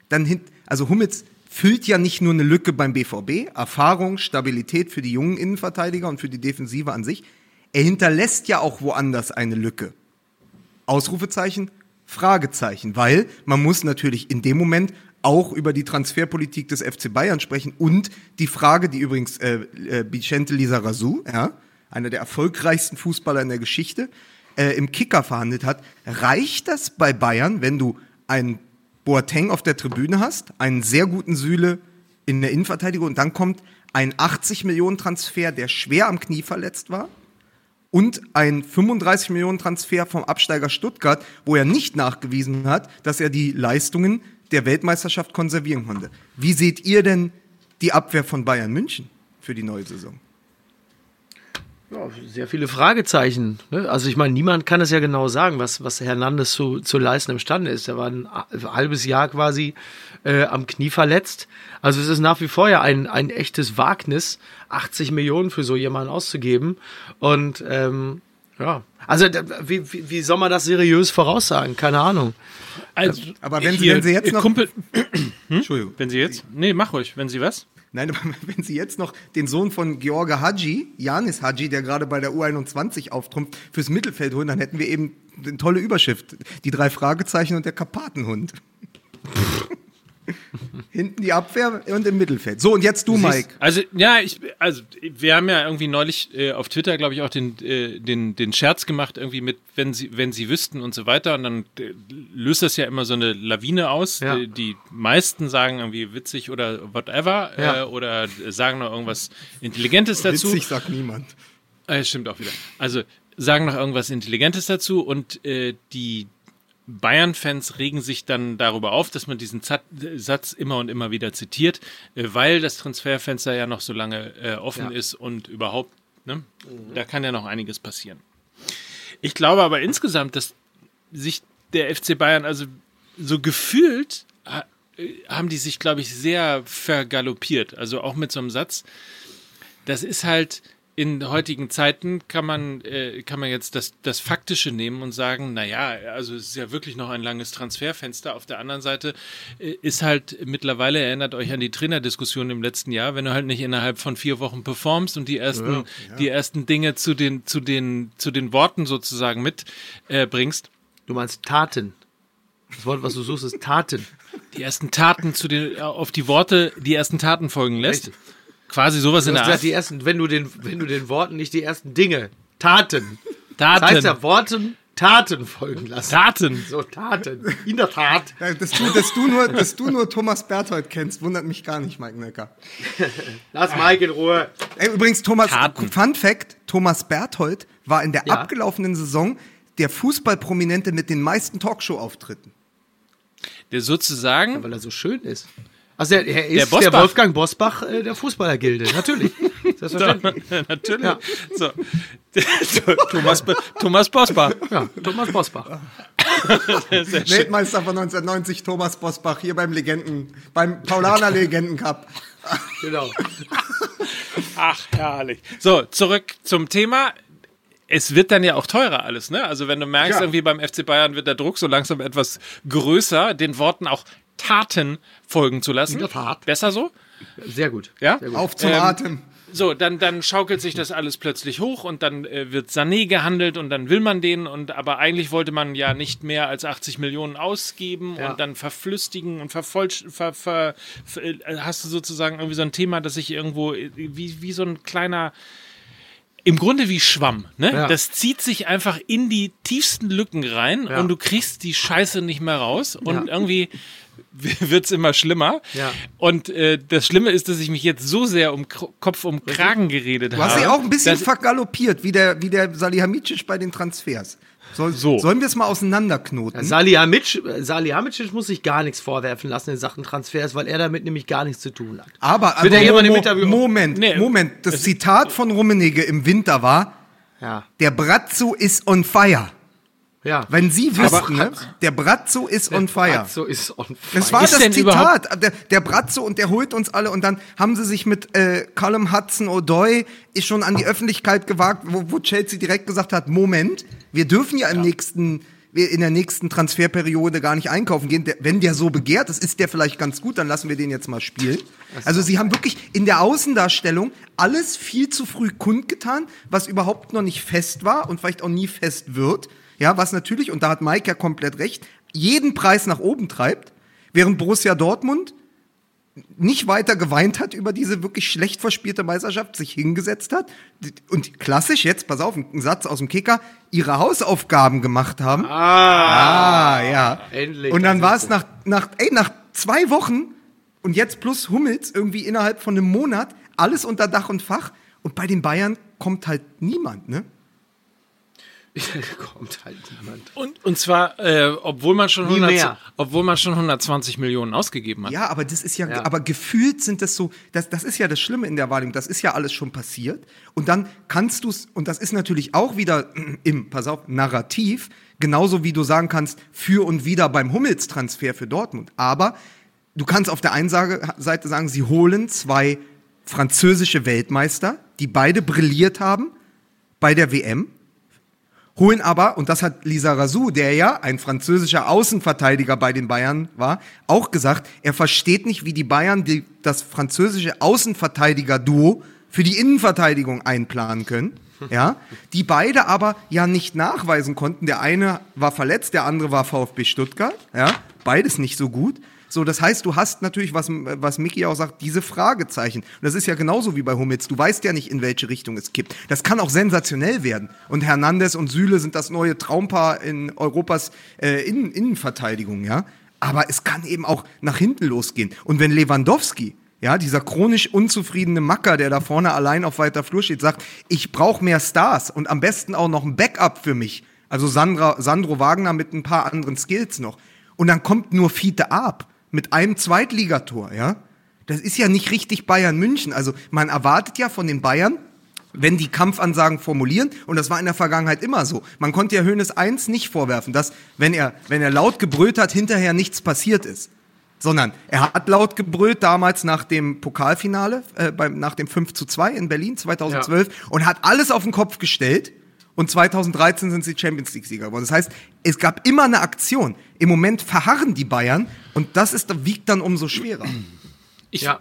dann hin, also Hummels füllt ja nicht nur eine Lücke beim BVB, Erfahrung, Stabilität für die jungen Innenverteidiger und für die Defensive an sich. Er hinterlässt ja auch woanders eine Lücke. Ausrufezeichen, Fragezeichen, weil man muss natürlich in dem Moment auch über die Transferpolitik des FC Bayern sprechen und die Frage, die übrigens äh, äh, Vicente Lizarazu, ja, einer der erfolgreichsten Fußballer in der Geschichte, äh, im Kicker verhandelt hat, reicht das bei Bayern, wenn du einen Boateng auf der Tribüne hast, einen sehr guten Süle in der Innenverteidigung und dann kommt ein 80 Millionen Transfer, der schwer am Knie verletzt war? und ein 35 Millionen Transfer vom Absteiger Stuttgart, wo er nicht nachgewiesen hat, dass er die Leistungen der Weltmeisterschaft konservieren konnte. Wie seht ihr denn die Abwehr von Bayern München für die neue Saison? Ja, sehr viele Fragezeichen. Ne? Also ich meine, niemand kann es ja genau sagen, was, was Hernandez zu, zu leisten imstande ist. Er war ein halbes Jahr quasi äh, am Knie verletzt. Also es ist nach wie vor ja ein, ein echtes Wagnis, 80 Millionen für so jemanden auszugeben. Und ähm, ja, also wie, wie, wie soll man das seriös voraussagen? Keine Ahnung. Also, Aber wenn Sie- hier, wenn Sie jetzt noch- Kumpel, Entschuldigung. wenn Sie jetzt, nee, mach ruhig, wenn Sie was? Nein, aber wenn Sie jetzt noch den Sohn von George Hadji, Janis Hadji, der gerade bei der U21 auftrumpft, fürs Mittelfeld holen, dann hätten wir eben eine tolle Überschrift. Die drei Fragezeichen und der Karpatenhund. Hinten die Abwehr und im Mittelfeld. So, und jetzt du, Mike. Also, ja, ich, also, wir haben ja irgendwie neulich äh, auf Twitter, glaube ich, auch den, äh, den, den Scherz gemacht, irgendwie mit, wenn sie, wenn sie wüssten und so weiter. Und dann äh, löst das ja immer so eine Lawine aus. Ja. Die, die meisten sagen irgendwie witzig oder whatever, Ja. äh, oder sagen noch irgendwas Intelligentes dazu. Witzig sagt niemand. Äh, stimmt auch wieder. Also sagen noch irgendwas Intelligentes dazu und äh, die Bayern-Fans regen sich dann darüber auf, dass man diesen Zat Satz immer und immer wieder zitiert, äh, weil das Transferfenster ja noch so lange äh, offen Ja. ist und überhaupt, ne, da kann ja noch einiges passieren. Ich glaube aber insgesamt, dass sich der FC Bayern, also so gefühlt, ha- äh, haben die sich, glaube ich, sehr vergaloppiert. Also auch mit so einem Satz, das ist halt in heutigen Zeiten kann man äh, kann man jetzt das das faktische nehmen und sagen, na ja, also es ist ja wirklich noch ein langes Transferfenster. Auf der anderen Seite äh, ist halt mittlerweile erinnert euch an die Trainerdiskussion im letzten Jahr, wenn du halt nicht innerhalb von vier Wochen performst und die ersten die ersten Dinge zu den zu den zu den Worten sozusagen mit äh, Du meinst Taten. Das Wort, was du suchst, ist Taten. die ersten Taten zu den auf die Worte die ersten Taten folgen lässt. Richtig. Quasi sowas Du in der gesagt, Art. die ersten, wenn du den, wenn du den Worten nicht die ersten Dinge, Taten. Taten. Das heißt ja Worten Taten folgen lassen. Taten. So, Taten. In der Tat. Ja, Dass du, dass, du nur, dass du nur Thomas Berthold kennst, wundert mich gar nicht, Mike Necker. Lass Mike in Ruhe. Ey, übrigens, Thomas, Taten. Fun Fact: Thomas Berthold war in der Ja. abgelaufenen Saison der Fußballprominente mit den meisten Talkshow-Auftritten. Der sozusagen Weil er so schön ist. Also er, er ist der, Bosbach. Wolfgang Bosbach äh, der Fußballergilde, natürlich. Selbstverständlich. Natürlich. Ja. So. Thomas, Thomas Bosbach. Ja, Thomas Bosbach. Weltmeister von 1990, Thomas Bosbach, hier beim Legenden, beim Paulaner Legenden-Cup. Genau. Ach, herrlich. So, zurück zum Thema. Es wird dann ja auch teurer alles, ne? Also wenn du merkst, Ja. irgendwie beim FC Bayern wird der Druck so langsam etwas größer, den Worten auch Taten folgen zu lassen. In der Tat. Besser so? Sehr gut. Ja? Sehr gut. Auf zum Ähm, Atem. So, dann, dann schaukelt sich das alles plötzlich hoch und dann äh, wird Sané gehandelt und dann will man den und aber eigentlich wollte man ja nicht mehr als 80 Millionen ausgeben Ja. und dann verflüstigen und vervollst ver, ver, ver, äh, hast du sozusagen irgendwie so ein Thema, das sich irgendwo äh, wie, wie so ein kleiner im Grunde wie Schwamm, ne? Ja. Das zieht sich einfach in die tiefsten Lücken rein Ja. und du kriegst die Scheiße nicht mehr raus und Ja. irgendwie wird's immer schlimmer. Ja. Und äh, das Schlimme ist, dass ich mich jetzt so sehr um K Kopf um Kragen geredet Du habe. hast dich auch ein bisschen vergaloppiert, wie der, wie der Salihamidzic bei den Transfers. Soll, So. Sollen wir es mal auseinanderknoten? Salihamidzic, Salihamidzic muss sich gar nichts vorwerfen lassen in Sachen Transfers, weil er damit nämlich gar nichts zu tun hat. Aber, aber ja jemand im Mo- Moment, Nee. Moment. Das Zitat von Rummenigge im Winter war, Ja. der Brazzo ist on fire. Ja. Wenn Sie wüssten, ne? der Brazzo ist on fire. So ist on fire. Das war Ist das Zitat. Der, der Brazzo und der holt uns alle und dann haben sie sich mit äh, Callum Hudson O'Doy ist schon an die Öffentlichkeit gewagt, wo, wo Chelsea direkt gesagt hat, Moment, wir dürfen ja im nächsten wir in der nächsten Transferperiode gar nicht einkaufen gehen. Der, wenn der so begehrt, das ist der vielleicht ganz gut, dann lassen wir den jetzt mal spielen. Also sie haben wirklich in der Außendarstellung alles viel zu früh kundgetan, was überhaupt noch nicht fest war und vielleicht auch nie fest wird. Ja, was natürlich, und da hat Mike ja komplett recht, jeden Preis nach oben treibt, während Borussia Dortmund nicht weiter geweint hat über diese wirklich schlecht verspielte Meisterschaft, sich hingesetzt hat und klassisch jetzt, pass auf, ein Satz aus dem Kicker, ihre Hausaufgaben gemacht haben. Ah, ja. endlich, Und dann war es nach, nach, ey, nach zwei Wochen und jetzt plus Hummels irgendwie innerhalb von einem Monat alles unter Dach und Fach und bei den Bayern kommt halt niemand, ne? Kommt halt niemand. und, und zwar, äh, obwohl man schon Nie 100, mehr. obwohl man schon 120 Millionen ausgegeben hat. Ja, aber das ist ja, Ja. aber gefühlt sind das so, das, das ist ja das Schlimme in der Wahrnehmung, das ist ja alles schon passiert. Und dann kannst du es, und das ist natürlich auch wieder im, pass auf, Narrativ, genauso wie du sagen kannst, für und wieder beim Hummels-Transfer für Dortmund. Aber du kannst auf der einen Seite sagen, sie holen zwei französische Weltmeister, die beide brilliert haben bei der WM holen aber, und das hat Lisa Razou, der ja ein französischer Außenverteidiger bei den Bayern war, auch gesagt, er versteht nicht, wie die Bayern die, das französische Außenverteidiger-Duo für die Innenverteidigung einplanen können. Ja, die beide aber ja nicht nachweisen konnten. Der eine war verletzt, der andere war VfB Stuttgart. Ja, beides nicht so gut. So, das heißt, du hast natürlich, was, was Mickey auch sagt, diese Fragezeichen. Und das ist ja genauso wie bei Hummels. Du weißt ja nicht, in welche Richtung es kippt. Das kann auch sensationell werden. Und Hernandez und Süle sind das neue Traumpaar in Europas äh, Innen Innenverteidigung, ja. Aber es kann eben auch nach hinten losgehen. Und wenn Lewandowski, ja, dieser chronisch unzufriedene Macker, der da vorne allein auf weiter Flur steht, sagt, ich brauche mehr Stars und am besten auch noch ein Backup für mich. Also Sandra, Sandro Wagner mit ein paar anderen Skills noch. Und dann kommt nur Fiete ab mit einem Zweitligator, ja. Das ist ja nicht richtig Bayern München. Also man erwartet ja von den Bayern, wenn die Kampfansagen formulieren, und das war in der Vergangenheit immer so. Man konnte ja Hönes eins nicht vorwerfen, dass, wenn er, wenn er laut gebrüllt hat, hinterher nichts passiert ist. Sondern er hat laut gebrüllt damals nach dem Pokalfinale, äh, beim, nach dem 5 zu 2 in Berlin 2012 und hat alles auf den Kopf gestellt. Und 2013 sind sie Champions League-Sieger geworden. Das heißt, es gab immer eine Aktion. Im Moment verharren die Bayern und das ist, wiegt dann umso schwerer. Ich, ja.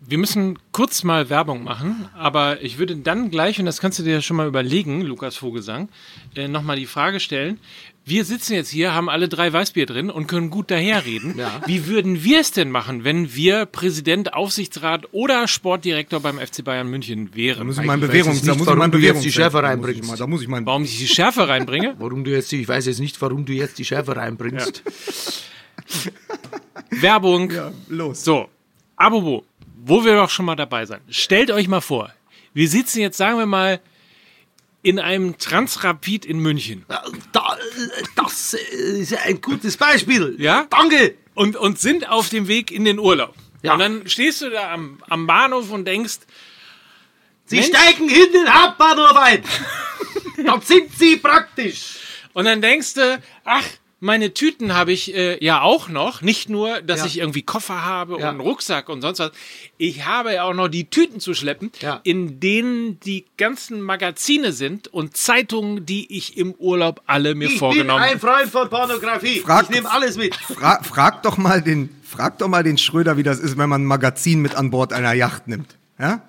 Wir müssen kurz mal Werbung machen, aber ich würde dann gleich, und das kannst du dir schon mal überlegen, Lukas Vogelsang, äh, nochmal die Frage stellen. Wir sitzen jetzt hier, haben alle drei Weißbier drin und können gut daherreden. Ja. Wie würden wir es denn machen, wenn wir Präsident, Aufsichtsrat oder Sportdirektor beim FC Bayern München wären? Da muss ich mein weiß Bewährungs, jetzt da nicht, muss ich warum mein du jetzt die Schärfe mal- Da muss ich mein Warum ich die Schärfe reinbringe? Warum du jetzt, ich weiß jetzt nicht, warum du jetzt die Schärfe reinbringst. Werbung. Ja, los. So, Abobo, wo wir doch schon mal dabei sein. Stellt euch mal vor, wir sitzen jetzt, sagen wir mal, in einem Transrapid in München. Da, das ist ja ein gutes Beispiel. Ja? Danke. Und, und sind auf dem Weg in den Urlaub. Ja. Und dann stehst du da am, am Bahnhof und denkst, Sie Mensch. steigen in den Hauptbahnhof ein. Dort sind Sie praktisch. und dann denkst du, ach, meine Tüten habe ich äh, ja auch noch. Nicht nur, dass Ja. ich irgendwie Koffer habe Ja. und einen Rucksack und sonst was. Ich habe ja auch noch die Tüten zu schleppen, Ja. in denen die ganzen Magazine sind und Zeitungen, die ich im Urlaub alle mir Ich bin vorgenommen ein Freund von Pornografie. Frag- ich nehme alles mit. Fra frag doch mal den, frag doch mal den Schröder, wie das ist, wenn man ein Magazin mit an Bord einer Yacht nimmt. Ja?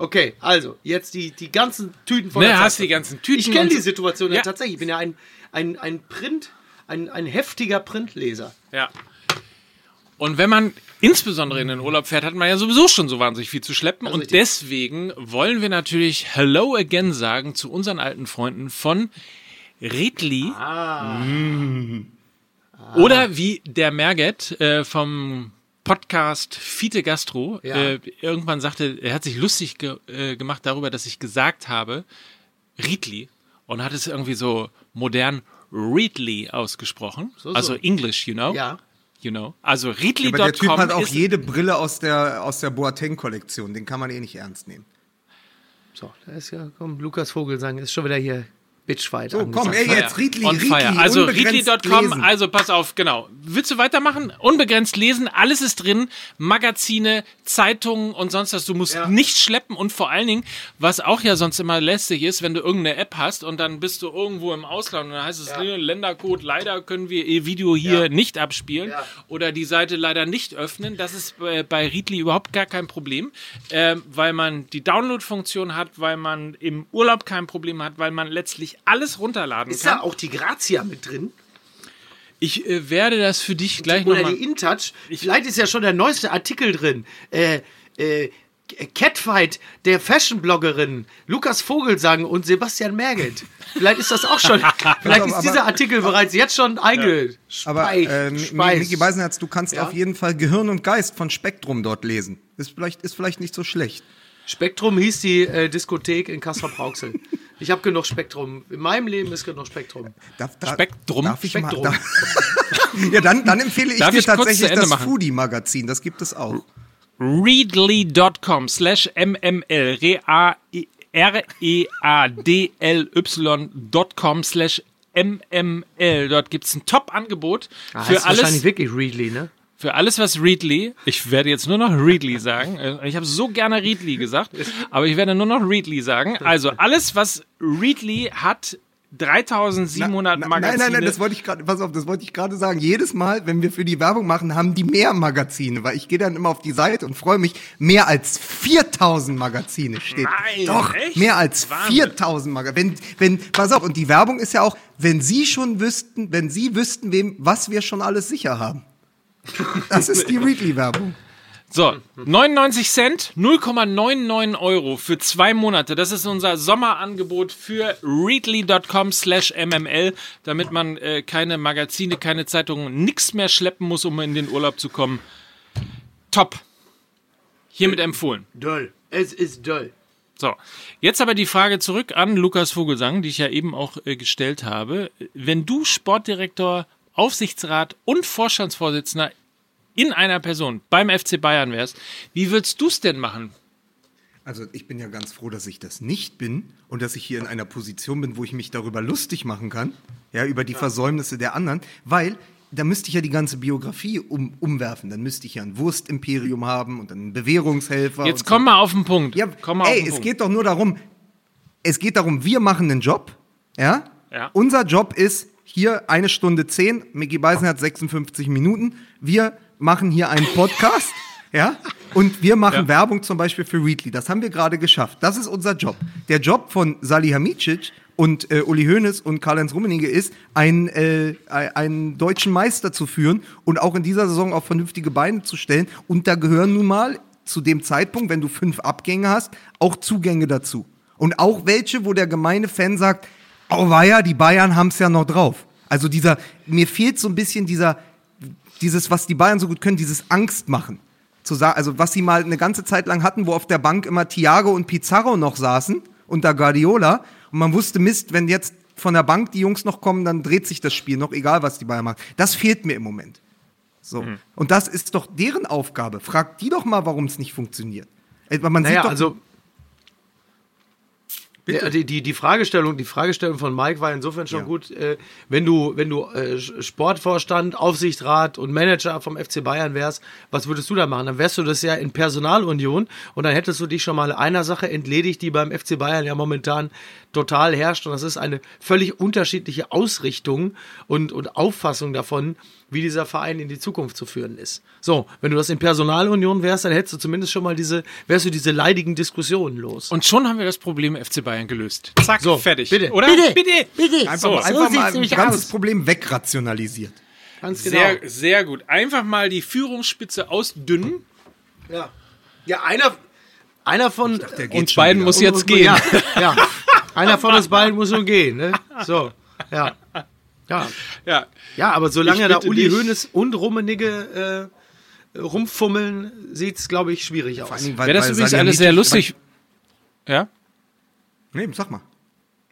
Okay, also, jetzt die, die ganzen Tüten von Ne, der hast Zeitung. die ganzen Tüten Ich kenne die so. Situation ja. Ja. tatsächlich. Ich bin ja ein, ein, ein Print, ein, ein heftiger Printleser. Ja. Und wenn man insbesondere in den Urlaub fährt, hat man ja sowieso schon so wahnsinnig viel zu schleppen. Und richtig. deswegen wollen wir natürlich Hello again sagen zu unseren alten Freunden von Redli. Ah. Oder wie der Merget äh, vom Podcast Fiete Gastro Ja. äh, irgendwann sagte, er hat sich lustig ge äh, gemacht darüber, dass ich gesagt habe, Riedli. Und hat es irgendwie so modern Readly ausgesprochen. So, so. Also English, you know? Ja. You know? Also Aber der Typ Readly.com hat auch jede Brille aus der, aus der Boateng-Kollektion. Den kann man eh nicht ernst nehmen. So, da ist ja, komm, Lukas Vogel sagen, ist schon wieder hier Bitchfight. So, komm, ey, jetzt Riedli, On Riedli, fire. Also Riedli.com, also pass auf, genau. Willst du weitermachen? Unbegrenzt lesen, alles ist drin. Magazine, Zeitungen und sonst was. Du musst Ja. nichts schleppen und vor allen Dingen, was auch ja sonst immer lästig ist, wenn du irgendeine App hast und dann bist du irgendwo im Ausland und dann heißt es, Ja. nee, Ländercode, leider können wir ihr Video hier Ja. nicht abspielen Ja. oder die Seite leider nicht öffnen. Das ist äh, bei Riedli überhaupt gar kein Problem, ähm, weil man die Download-Funktion hat, weil man im Urlaub kein Problem hat, weil man letztlich alles runterladen Ist kann. da auch die Grazia mit drin? Ich äh, werde das für dich gleich Oder nochmal. die InTouch? Vielleicht ist ja schon der neueste Artikel drin. Äh, äh, Catfight der Fashion-Bloggerin Lukas Vogelsang und Sebastian Merget. Vielleicht ist das auch schon. Vielleicht ist dieser Artikel bereits jetzt schon eingespeist. Aber äh. Micky Beisenherz, du kannst Ja? auf jeden Fall Gehirn und Geist von Spektrum dort lesen. Ist vielleicht, ist vielleicht nicht so schlecht. Spektrum hieß die äh, Diskothek in Kassel-Brauxel. Ich habe genug Spektrum. In meinem Leben ist genug Spektrum. Darf, da, Spektrum? Darf ich Spektrum. mal? Da, ja, dann, dann empfehle ich Darf dir ich tatsächlich das machen? Foodie-Magazin. Das gibt es auch. readly.com slash mml E r-e-a-d-l-y.com slash mml. Dort gibt es ein Top-Angebot Ah, für ist wahrscheinlich alles, wirklich Readly, ne? Für alles, was Readly, ich werde jetzt nur noch Readly sagen, Äh, ich habe so gerne Readly gesagt, aber ich werde nur noch Readly sagen. Also alles, was Readly hat, 3700 Na- Magazine. Nein, nein, nein, das wollte ich gerade, pass auf, das wollte ich gerade sagen. Jedes Mal, wenn wir für die Werbung machen, haben die mehr Magazine, weil ich gehe dann immer auf die Seite und freue mich, mehr als 4000 Magazine steht. Nein, Doch, echt? mehr als Wahnsinn. 4000 Magazine. Wenn, wenn, pass auf, und die Werbung ist ja auch, wenn Sie schon wüssten, wenn Sie wüssten, wem, was wir schon alles sicher haben. Das ist die Readly-Werbung. So, 99 Cent, 0,99 Euro für zwei Monate. Das ist unser Sommerangebot für readly.com slash mml, damit man äh, keine Magazine, keine Zeitungen, nichts mehr schleppen muss, um in den Urlaub zu kommen. Top. Hiermit empfohlen. Doll. Es ist doll. So, jetzt aber die Frage zurück an Lukas Vogelsang, die ich ja eben auch äh, gestellt habe. Wenn du Sportdirektor, Aufsichtsrat und Vorstandsvorsitzender in einer Person beim FC Bayern wärst, wie würdest du es denn machen? Also ich bin ja ganz froh, dass ich das nicht bin und dass ich hier in einer Position bin, wo ich mich darüber lustig machen kann, ja, über die Versäumnisse der anderen, weil da müsste ich ja die ganze Biografie um, umwerfen. Dann müsste ich ja ein Wurstimperium haben und einen Bewährungshelfer. Jetzt komm mal auf den Punkt. Ja, komm mal auf ey, den es Punkt. geht doch nur darum, es geht darum, wir machen einen Job, ja? Ja. Unser Job ist hier eine Stunde zehn, Mickey Beisen hat 56 Minuten, wir machen hier einen Podcast, ja? Und wir machen Ja. Werbung zum Beispiel für Readly. Das haben wir gerade geschafft. Das ist unser Job. Der Job von Salihamidzic und äh, Uli Hoeneß und Karl-Heinz Rummenigge ist, einen, äh, einen deutschen Meister zu führen und auch in dieser Saison auf vernünftige Beine zu stellen. Und da gehören nun mal zu dem Zeitpunkt, wenn du fünf Abgänge hast, auch Zugänge dazu. Und auch welche, wo der gemeine Fan sagt, oh weia, die Bayern haben es ja noch drauf. Also dieser, mir fehlt so ein bisschen dieser, dieses, was die Bayern so gut können, dieses Angst machen. Zu sagen, also was sie mal eine ganze Zeit lang hatten, wo auf der Bank immer Thiago und Pizarro noch saßen unter Guardiola und man wusste, Mist, wenn jetzt von der Bank die Jungs noch kommen, dann dreht sich das Spiel noch, egal was die Bayern machen. Das fehlt mir im Moment. So. Und das ist doch deren Aufgabe. Fragt die doch mal, warum es nicht funktioniert. Man Naja, sieht doch, also. Ja, die, die, die Fragestellung, die Fragestellung von Mike war insofern schon Ja. gut, äh, wenn du, wenn du äh, Sportvorstand, Aufsichtsrat und Manager vom FC Bayern wärst, was würdest du da machen? Dann wärst du das ja in Personalunion und dann hättest du dich schon mal einer Sache entledigt, die beim FC Bayern ja momentan total herrscht und das ist eine völlig unterschiedliche Ausrichtung und, und Auffassung davon, wie dieser Verein in die Zukunft zu führen ist. So, wenn du das in Personalunion wärst, dann hättest du zumindest schon mal diese, wärst du diese leidigen Diskussionen los. Und schon haben wir das Problem FC Bayern gelöst. Zack, So, fertig. bitte. Oder? Bitte. bitte. Bitte. einfach, so, mal- so einfach sieht's mal ein ganzes aus. Problem wegrationalisiert. Ganz genau. Sehr, sehr gut. Einfach mal die Führungsspitze ausdünnen. Ja, ja einer, einer von Der geht Uns beiden wieder. muss jetzt gehen. Ja, ja. einer von uns beiden muss nun gehen. Ne? So, ja. Ja. Ja. ja, aber solange da Uli. Hoeneß und Rummenigge äh, rumfummeln, sieht's, glaube ich, schwierig aus. Vor allen Dingen, weil- Wäre das übrigens alles sehr lustig. Ja? Nee, sag mal.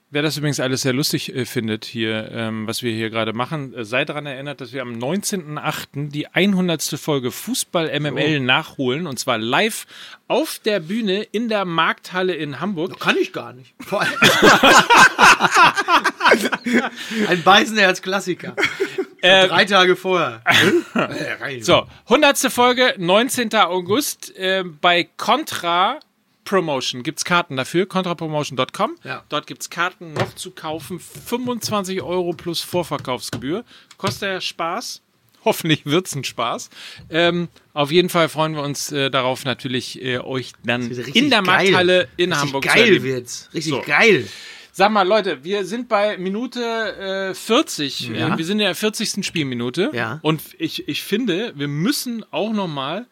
Wer das übrigens alles sehr lustig äh, findet hier, ähm, was wir hier gerade machen, äh, sei daran erinnert, dass wir am 19.08. die 100. Folge Fußball MML nachholen und zwar live auf der Bühne in der Markthalle in Hamburg. Kann ich gar nicht. Vor allem- Ein Beißenherz Klassiker. Äh, Drei Tage vorher. So, 100. Folge, 19. August äh, bei Contra Promotion. Gibt's Karten dafür? Contrapromotion.com. Ja. Dort gibt's Karten noch zu kaufen. 25 Euro plus Vorverkaufsgebühr. Kostet ja Spaß. Hoffentlich wird's ein Spaß. Ähm, auf jeden Fall freuen wir uns äh, darauf, natürlich äh, euch dann in der geil. Markthalle in Richtig Hamburg zu geil erleben. wird's. Richtig So. geil. Sag mal, Leute, wir sind bei Minute äh, 40. Ja. Wir sind in der 40. Spielminute. Ja. Und ich, ich finde, wir müssen auch noch mal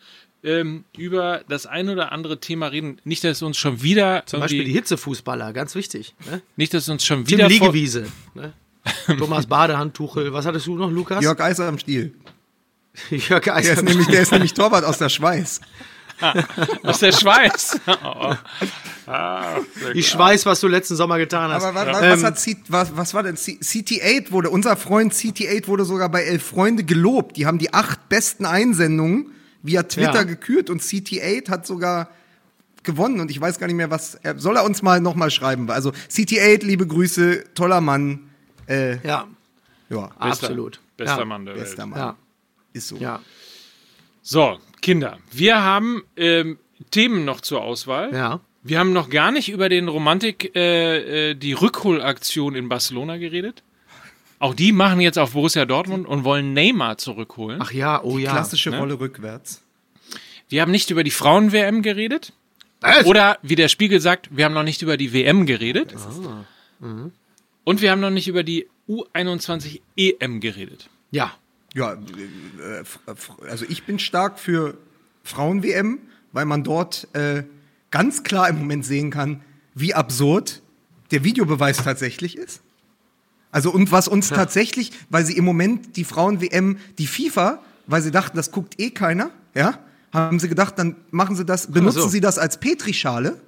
ähm, über das ein oder andere Thema reden. Nicht, dass es uns schon wieder Zum Beispiel die Hitzefußballer, ganz wichtig. Ne? nicht, dass es uns schon Tim wieder vor, Liegewiese. Ne? Thomas Badehandtuchel. Was hattest du noch, Lukas? Jörg Eiser am Stiel. Jörg Der Eiser. ist, nämlich, der ist nämlich Torwart aus der Schweiz. aus der Schweiz. oh. ah, Ich weiß, was du letzten Sommer getan hast. Aber was, was, Ähm, was, hat C, was, was war denn? C, CT8 wurde, unser Freund CT8 wurde sogar bei Elf Freunde gelobt. Die haben die acht besten Einsendungen via Twitter Ja. gekürt und CT8 hat sogar gewonnen und ich weiß gar nicht mehr, was. Er, soll er uns mal nochmal schreiben? Also CT8, liebe Grüße, toller Mann. Äh, Ja, ja, Bester, absolut. Bester ja. Mann der bester Welt. Mann. Ja, Ist so. ja, So, Kinder, wir haben ähm, Themen noch zur Auswahl. ja. Wir haben noch gar nicht über den Romantik, äh, äh, die Rückholaktion in Barcelona geredet. Auch die machen jetzt auf Borussia Dortmund und wollen Neymar zurückholen. Ach ja, oh ja. Klassische ne? Rolle rückwärts. Wir haben nicht über die Frauen-WM geredet. Was? Oder wie der Spiegel sagt, wir haben noch nicht über die WM geredet. Ah, mhm. Und wir haben noch nicht über die U21 EM geredet. Ja, Ja, äh, f- also ich bin stark für Frauen-WM, weil man dort äh, ganz klar im Moment sehen kann, wie absurd der Videobeweis tatsächlich ist. Also und was uns tatsächlich, weil sie im Moment die Frauen-WM, die FIFA, weil sie dachten, das guckt eh keiner, ja, haben sie gedacht, dann machen sie das, benutzen so. sie das als Petrischale,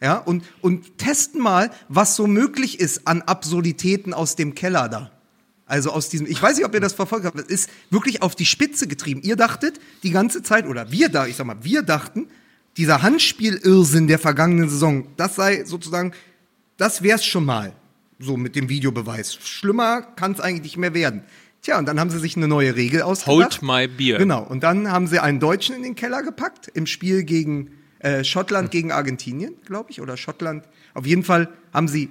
ja, und, und testen mal, was so möglich ist an Absurditäten aus dem Keller da. Also aus diesem, ich weiß nicht, ob ihr das verfolgt habt, es ist wirklich auf die Spitze getrieben. Ihr dachtet die ganze Zeit, oder wir da, ich sag mal, wir dachten, dieser Handspiel-Irrsinn der vergangenen Saison, das sei sozusagen, das wär's schon mal. So mit dem Videobeweis. Schlimmer kann es eigentlich nicht mehr werden. Tja, und dann haben sie sich eine neue Regel ausgedacht. Hold my beer. Genau. Und dann haben sie einen Deutschen in den Keller gepackt im Spiel gegen äh, Schottland gegen Argentinien, glaube ich, oder Schottland. Auf jeden Fall haben sie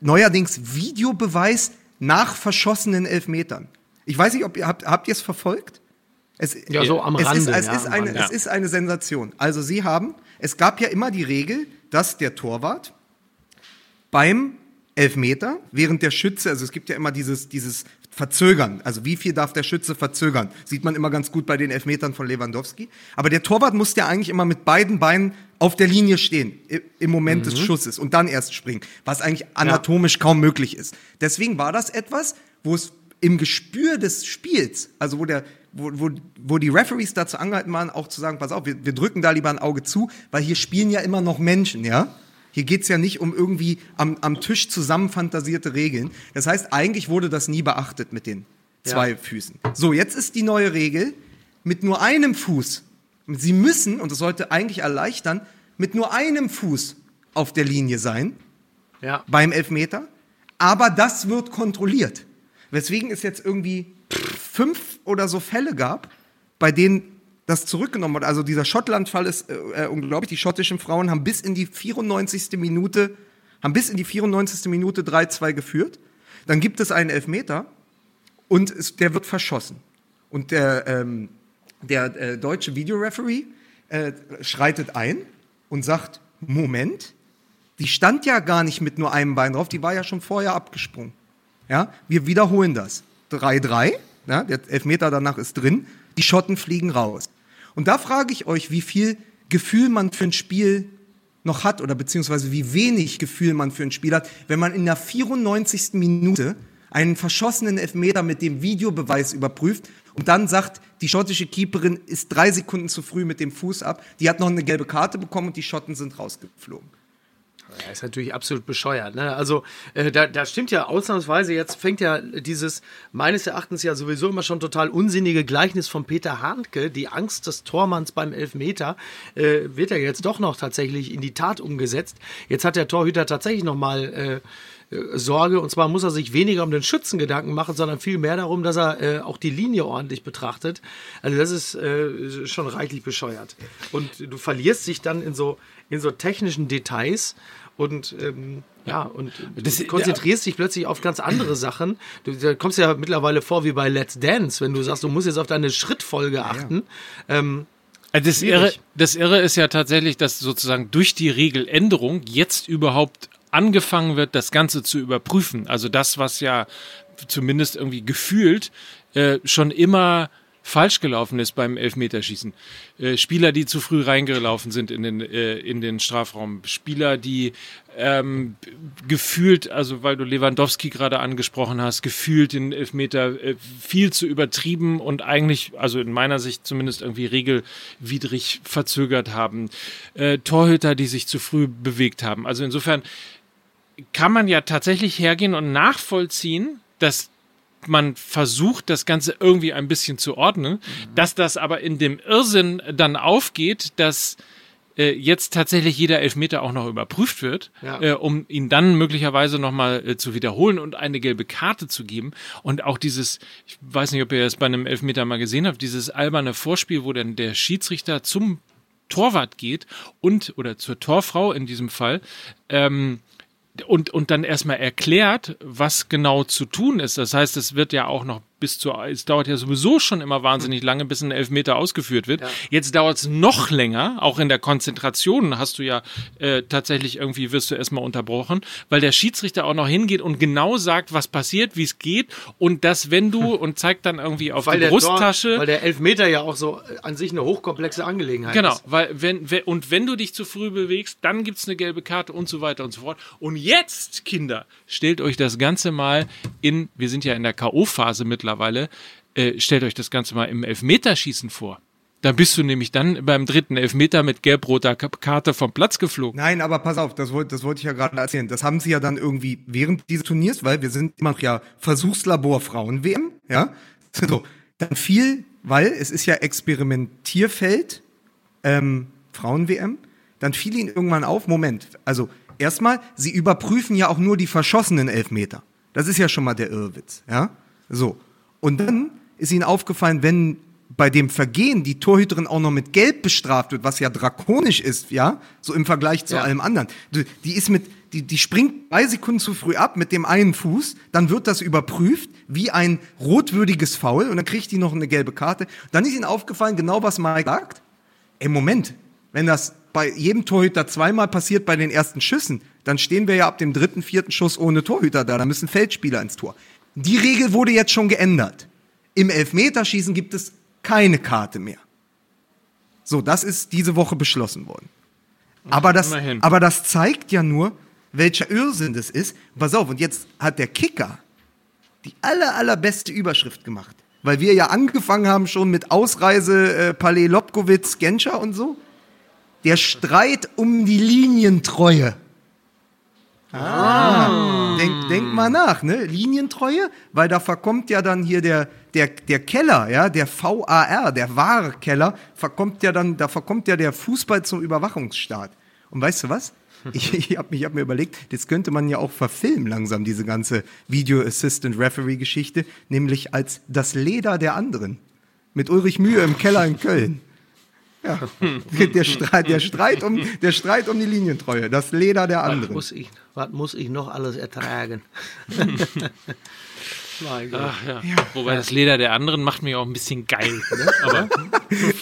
neuerdings Videobeweis nach verschossenen Elfmetern. Ich weiß nicht, ob ihr habt, habt ihr es verfolgt? Es, Ja, so am es Rande, Ist, es, ja, ist eine, Rande. es ist eine Sensation. Also sie haben, es gab ja immer die Regel, dass der Torwart beim Elfmeter, während der Schütze, also es gibt ja immer dieses, dieses Verzögern, also wie viel darf der Schütze verzögern, sieht man immer ganz gut bei den Elfmetern von Lewandowski. Aber der Torwart muss ja eigentlich immer mit beiden Beinen auf der Linie stehen im Moment des Schusses und dann erst springen, was eigentlich anatomisch kaum möglich ist. Deswegen war das etwas, wo es im Gespür des Spiels, also wo der wo, wo, wo die Referees dazu angehalten waren, auch zu sagen, pass auf, wir, wir drücken da lieber ein Auge zu, weil hier spielen ja immer noch Menschen, ja? Hier geht's ja nicht um irgendwie am, am Tisch zusammenfantasierte Regeln. Das heißt, eigentlich wurde das nie beachtet mit den zwei Füßen. So, jetzt ist die neue Regel mit nur einem Fuß. Sie müssen, und das sollte eigentlich erleichtern, mit nur einem Fuß auf der Linie sein Ja. beim Elfmeter, aber das wird kontrolliert. Weswegen es jetzt irgendwie fünf oder so Fälle gab, bei denen das zurückgenommen wurde. Also dieser Schottland-Fall ist äh, äh, unglaublich. Die schottischen Frauen haben bis in die 94. Minute, haben bis in die 94. Minute 3-2 geführt. Dann gibt es einen Elfmeter und es, der wird verschossen. Und der, ähm, der äh, deutsche Videoreferee äh, schreitet ein und sagt, Moment, die stand ja gar nicht mit nur einem Bein drauf, die war ja schon vorher abgesprungen. Ja, wir wiederholen das. 3-3, ja, der Elfmeter danach ist drin, die Schotten fliegen raus. Und da frage ich euch, wie viel Gefühl man für ein Spiel noch hat oder beziehungsweise wie wenig Gefühl man für ein Spiel hat, wenn man in der 94. Minute einen verschossenen Elfmeter mit dem Videobeweis überprüft und dann sagt, die schottische Keeperin ist drei Sekunden zu früh mit dem Fuß ab, die hat noch eine gelbe Karte bekommen und die Schotten sind rausgeflogen. Ja, ist natürlich absolut bescheuert. Ne? Also äh, da, da stimmt ja ausnahmsweise, jetzt fängt ja dieses meines Erachtens ja sowieso immer schon total unsinnige Gleichnis von Peter Handke, die Angst des Tormanns beim Elfmeter, äh, wird ja jetzt doch noch tatsächlich in die Tat umgesetzt. Jetzt hat der Torhüter tatsächlich nochmal äh, Sorge und zwar muss er sich weniger um den Schützen Gedanken machen, sondern viel mehr darum, dass er äh, auch die Linie ordentlich betrachtet. Also das ist äh, schon reichlich bescheuert. Und du verlierst dich dann in so in so technischen Details und ähm, ja, und Das- du konzentrierst dich plötzlich auf ganz andere Sachen. Du da kommst ja mittlerweile vor wie bei Let's Dance, wenn du sagst, du musst jetzt auf deine Schrittfolge achten. Ähm, Also Das. Irre, das Irre ist ja tatsächlich, dass sozusagen durch die Regeländerung jetzt überhaupt angefangen wird, das Ganze zu überprüfen. Also das, was ja zumindest irgendwie gefühlt äh, schon immer falsch gelaufen ist beim Elfmeterschießen. Äh, Spieler, die zu früh reingelaufen sind in den, äh, in den Strafraum. Spieler, die ähm, gefühlt, also weil du Lewandowski gerade angesprochen hast, gefühlt den Elfmeter äh, viel zu übertrieben und eigentlich, also in meiner Sicht zumindest irgendwie regelwidrig verzögert haben. Äh, Torhüter, die sich zu früh bewegt haben. Also insofern kann man ja tatsächlich hergehen und nachvollziehen, dass man versucht, das Ganze irgendwie ein bisschen zu ordnen, dass das aber in dem Irrsinn dann aufgeht, dass äh, jetzt tatsächlich jeder Elfmeter auch noch überprüft wird, Ja. äh, um ihn dann möglicherweise nochmal äh, zu wiederholen und eine gelbe Karte zu geben. Und auch dieses, ich weiß nicht, ob ihr das bei einem Elfmeter mal gesehen habt, dieses alberne Vorspiel, wo dann der Schiedsrichter zum Torwart geht und, oder zur Torfrau in diesem Fall, ähm, und, und dann erstmal erklärt, was genau zu tun ist. Das heißt, es wird ja auch noch bis zu, es dauert ja sowieso schon immer wahnsinnig lange, bis ein Elfmeter ausgeführt wird. Jetzt dauert es noch länger, auch in der Konzentration hast du ja äh, tatsächlich irgendwie, wirst du erstmal unterbrochen, weil der Schiedsrichter auch noch hingeht und genau sagt, was passiert, wie es geht und dass wenn du und zeigt dann irgendwie auf Weil die Brusttasche. Tor, weil der Elfmeter ja auch so äh, an sich eine hochkomplexe Angelegenheit Genau, ist. weil wenn, wenn und wenn du dich zu früh bewegst, dann gibt's eine gelbe Karte und so weiter und so fort. Und jetzt, Kinder, stellt euch das Ganze mal in, wir sind ja in der K.O.-Phase mittlerweile, äh, stellt euch das Ganze mal im Elfmeterschießen vor. Da bist du nämlich dann beim dritten Elfmeter mit gelb-roter Karte vom Platz geflogen. Nein, aber pass auf, das wollte das wollte ich ja gerade erzählen. Das haben sie ja dann irgendwie während dieses Turniers, weil wir sind immer ja Versuchslabor Frauen-WM, ja. So, dann fiel, weil es ist ja Experimentierfeld ähm, Frauen-WM, dann fiel ihnen irgendwann auf, Moment, also erstmal, sie überprüfen ja auch nur die verschossenen Elfmeter. Das ist ja schon mal der Irrwitz, ja. So. Und dann ist ihnen aufgefallen, wenn bei dem Vergehen die Torhüterin auch noch mit Gelb bestraft wird, was ja drakonisch ist, ja, so im Vergleich zu Ja. allem anderen. Die ist mit, die, die springt drei Sekunden zu früh ab mit dem einen Fuß, dann wird das überprüft wie ein rotwürdiges Foul und dann kriegt die noch eine gelbe Karte. Dann ist ihnen aufgefallen, genau was Mike sagt. Ey, Moment, wenn das bei jedem Torhüter zweimal passiert bei den ersten Schüssen, dann stehen wir ja ab dem dritten, vierten Schuss ohne Torhüter da. Da müssen Feldspieler ins Tor. Die Regel wurde jetzt schon geändert. Im Elfmeterschießen gibt es keine Karte mehr. So, das ist diese Woche beschlossen worden. Aber das, immerhin. aber das zeigt ja nur, welcher Irrsinn das ist. Pass auf, und jetzt hat der Kicker die aller, allerbeste Überschrift gemacht. Weil wir ja angefangen haben schon mit Ausreise äh, Palais Lobkowitz, Genscher und so. Der Streit um die Linientreue. Ah, denk, denk mal nach, ne? Linientreue, weil da verkommt ja dann hier der, der, der Keller, ja, der VAR, der wahre Keller, verkommt ja dann, da verkommt ja der Fußball zum Überwachungsstaat. Und weißt du was? Ich, ich habe ich hab mir überlegt, das könnte man ja auch verfilmen langsam, diese ganze Video Assistant Referee Geschichte, nämlich als das Leder der anderen. Mit Ulrich Mühe im Keller in Köln. Ja, der Streit, der Streit um, der Streit um die Linientreue, das Leder der Was anderen. muss, ich, was muss ich noch alles ertragen? mein Gott. Ach ja. Wobei das Leder der anderen macht mich auch ein bisschen geil. Ne? Aber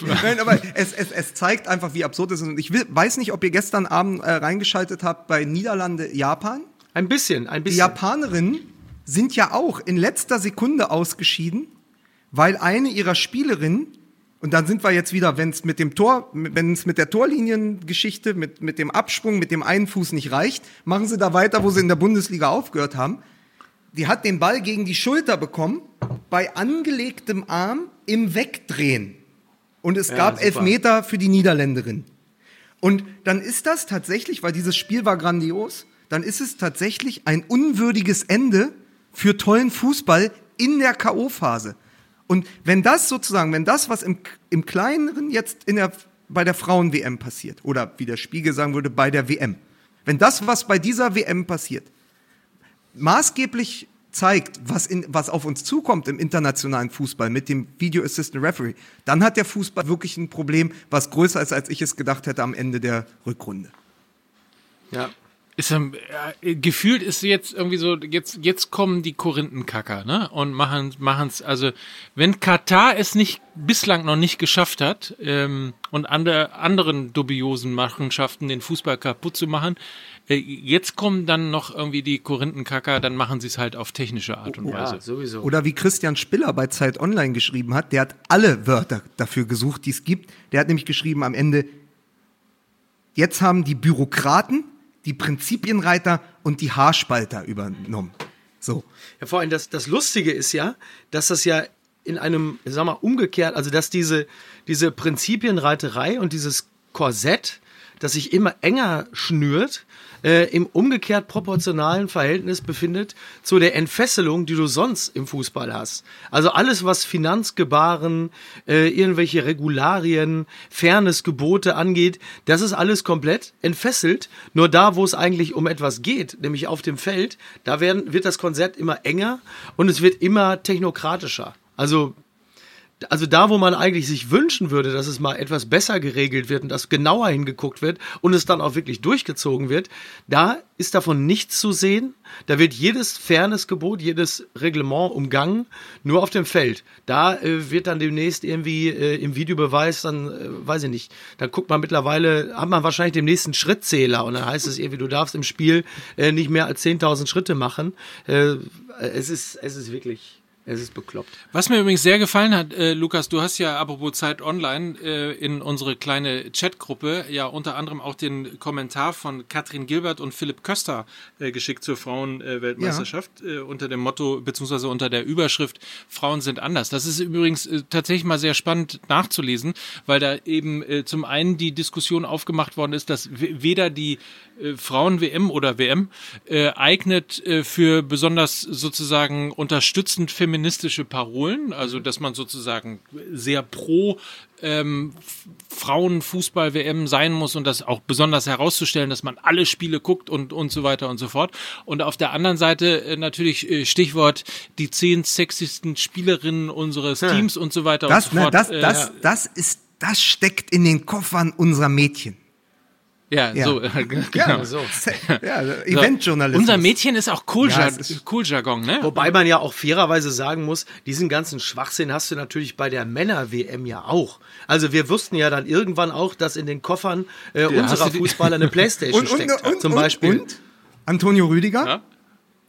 Nein, aber es, es, es zeigt einfach, wie absurd es ist. Und ich will, weiß nicht, ob ihr gestern Abend äh, reingeschaltet habt bei Niederlande, Japan. Ein bisschen, ein Die bisschen. Japanerinnen sind ja auch in letzter Sekunde ausgeschieden, weil eine ihrer Spielerinnen, und dann sind wir jetzt wieder, wenn es mit dem Tor, wenn es mit der Torliniengeschichte, mit, mit dem Absprung, mit dem einen Fuß nicht reicht, machen sie da weiter, wo sie in der Bundesliga aufgehört haben. Die hat den Ball gegen die Schulter bekommen, bei angelegtem Arm im Wegdrehen. Und es gab super. Elfmeter für die Niederländerin. Und dann ist das tatsächlich, weil dieses Spiel war grandios, dann ist es tatsächlich ein unwürdiges Ende für tollen Fußball in der K.O.-Phase. Und wenn das sozusagen, wenn das, was im, im Kleineren jetzt in der, bei der Frauen-WM passiert, oder wie der Spiegel sagen würde, bei der WM, wenn das, was bei dieser WM passiert, maßgeblich zeigt, was, in, was auf uns zukommt im internationalen Fußball mit dem Video Assistant Referee, dann hat der Fußball wirklich ein Problem, was größer ist, als ich es gedacht hätte am Ende der Rückrunde. ja. Ist, äh, gefühlt ist jetzt irgendwie so, jetzt, jetzt kommen die Korinthenkacker, ne? Und machen machen's, also wenn Katar es nicht bislang noch nicht geschafft hat, ähm, und andere, anderen dubiosen Machenschaften den Fußball kaputt zu machen, äh, jetzt kommen dann noch irgendwie die Korinthenkacker, dann machen sie es halt auf technische Art und Weise. ja, sowieso. Oder wie Christian Spiller bei Zeit Online geschrieben hat, der hat alle Wörter dafür gesucht, die es gibt. Der hat nämlich geschrieben am Ende, jetzt haben die Bürokraten, die Prinzipienreiter und die Haarspalter übernommen. So. Ja, vor allem das, das Lustige ist ja, dass das ja in einem, sag mal, umgekehrt, also dass diese, diese Prinzipienreiterei und dieses Korsett, das sich immer enger schnürt, äh, im umgekehrt proportionalen Verhältnis befindet zu der Entfesselung, die du sonst im Fußball hast. Also alles, was Finanzgebaren, äh, irgendwelche Regularien, Fairnessgebote angeht, das ist alles komplett entfesselt. Nur da, wo es eigentlich um etwas geht, nämlich auf dem Feld, da werden, wird das Konzert immer enger und es wird immer technokratischer. Also also da, wo man eigentlich sich wünschen würde, dass es mal etwas besser geregelt wird und dass genauer hingeguckt wird und es dann auch wirklich durchgezogen wird, da ist davon nichts zu sehen. Da wird jedes Fairnessgebot, jedes Reglement umgangen, nur auf dem Feld. Da äh, wird dann demnächst irgendwie äh, im Videobeweis dann, äh, weiß ich nicht, dann guckt man mittlerweile, hat man wahrscheinlich den nächsten Schrittzähler und dann heißt es irgendwie, du darfst im Spiel äh, nicht mehr als 10.000 Schritte machen. Äh, es ist, es ist wirklich es ist bekloppt. Was mir übrigens sehr gefallen hat, äh, Lukas, du hast ja apropos Zeit online äh, in unsere kleine Chatgruppe ja unter anderem auch den Kommentar von Katrin Gilbert und Philipp Köster äh, geschickt zur Frauenweltmeisterschaft ja. äh, unter dem Motto beziehungsweise unter der Überschrift Frauen sind anders. Das ist übrigens äh, tatsächlich mal sehr spannend nachzulesen, weil da eben äh, zum einen die Diskussion aufgemacht worden ist, dass weder die Frauen-WM oder WM äh, eignet äh, für besonders sozusagen unterstützend feministische Parolen, also dass man sozusagen sehr pro ähm, Frauenfußball-WM sein muss und das auch besonders herauszustellen, dass man alle Spiele guckt und, und so weiter und so fort. Und auf der anderen Seite äh, natürlich äh, Stichwort die zehn sexiesten Spielerinnen unseres. Teams und so weiter das, und so fort. Ne, das, das, das ist, das steckt in den Koffern unserer Mädchen. Ja, ja, so, genau. Ja, so. ja Eventjournalismus. Unser Mädchen ist auch cool, ja, cool Jargon, ne? Wobei man ja auch fairerweise sagen muss, diesen ganzen Schwachsinn hast du natürlich bei der Männer-WM ja auch. Also wir wussten ja dann irgendwann auch, dass in den Koffern äh, unserer Fußballer eine Playstation und, steckt. Und, zum Beispiel. Und, Antonio Rüdiger? Ja?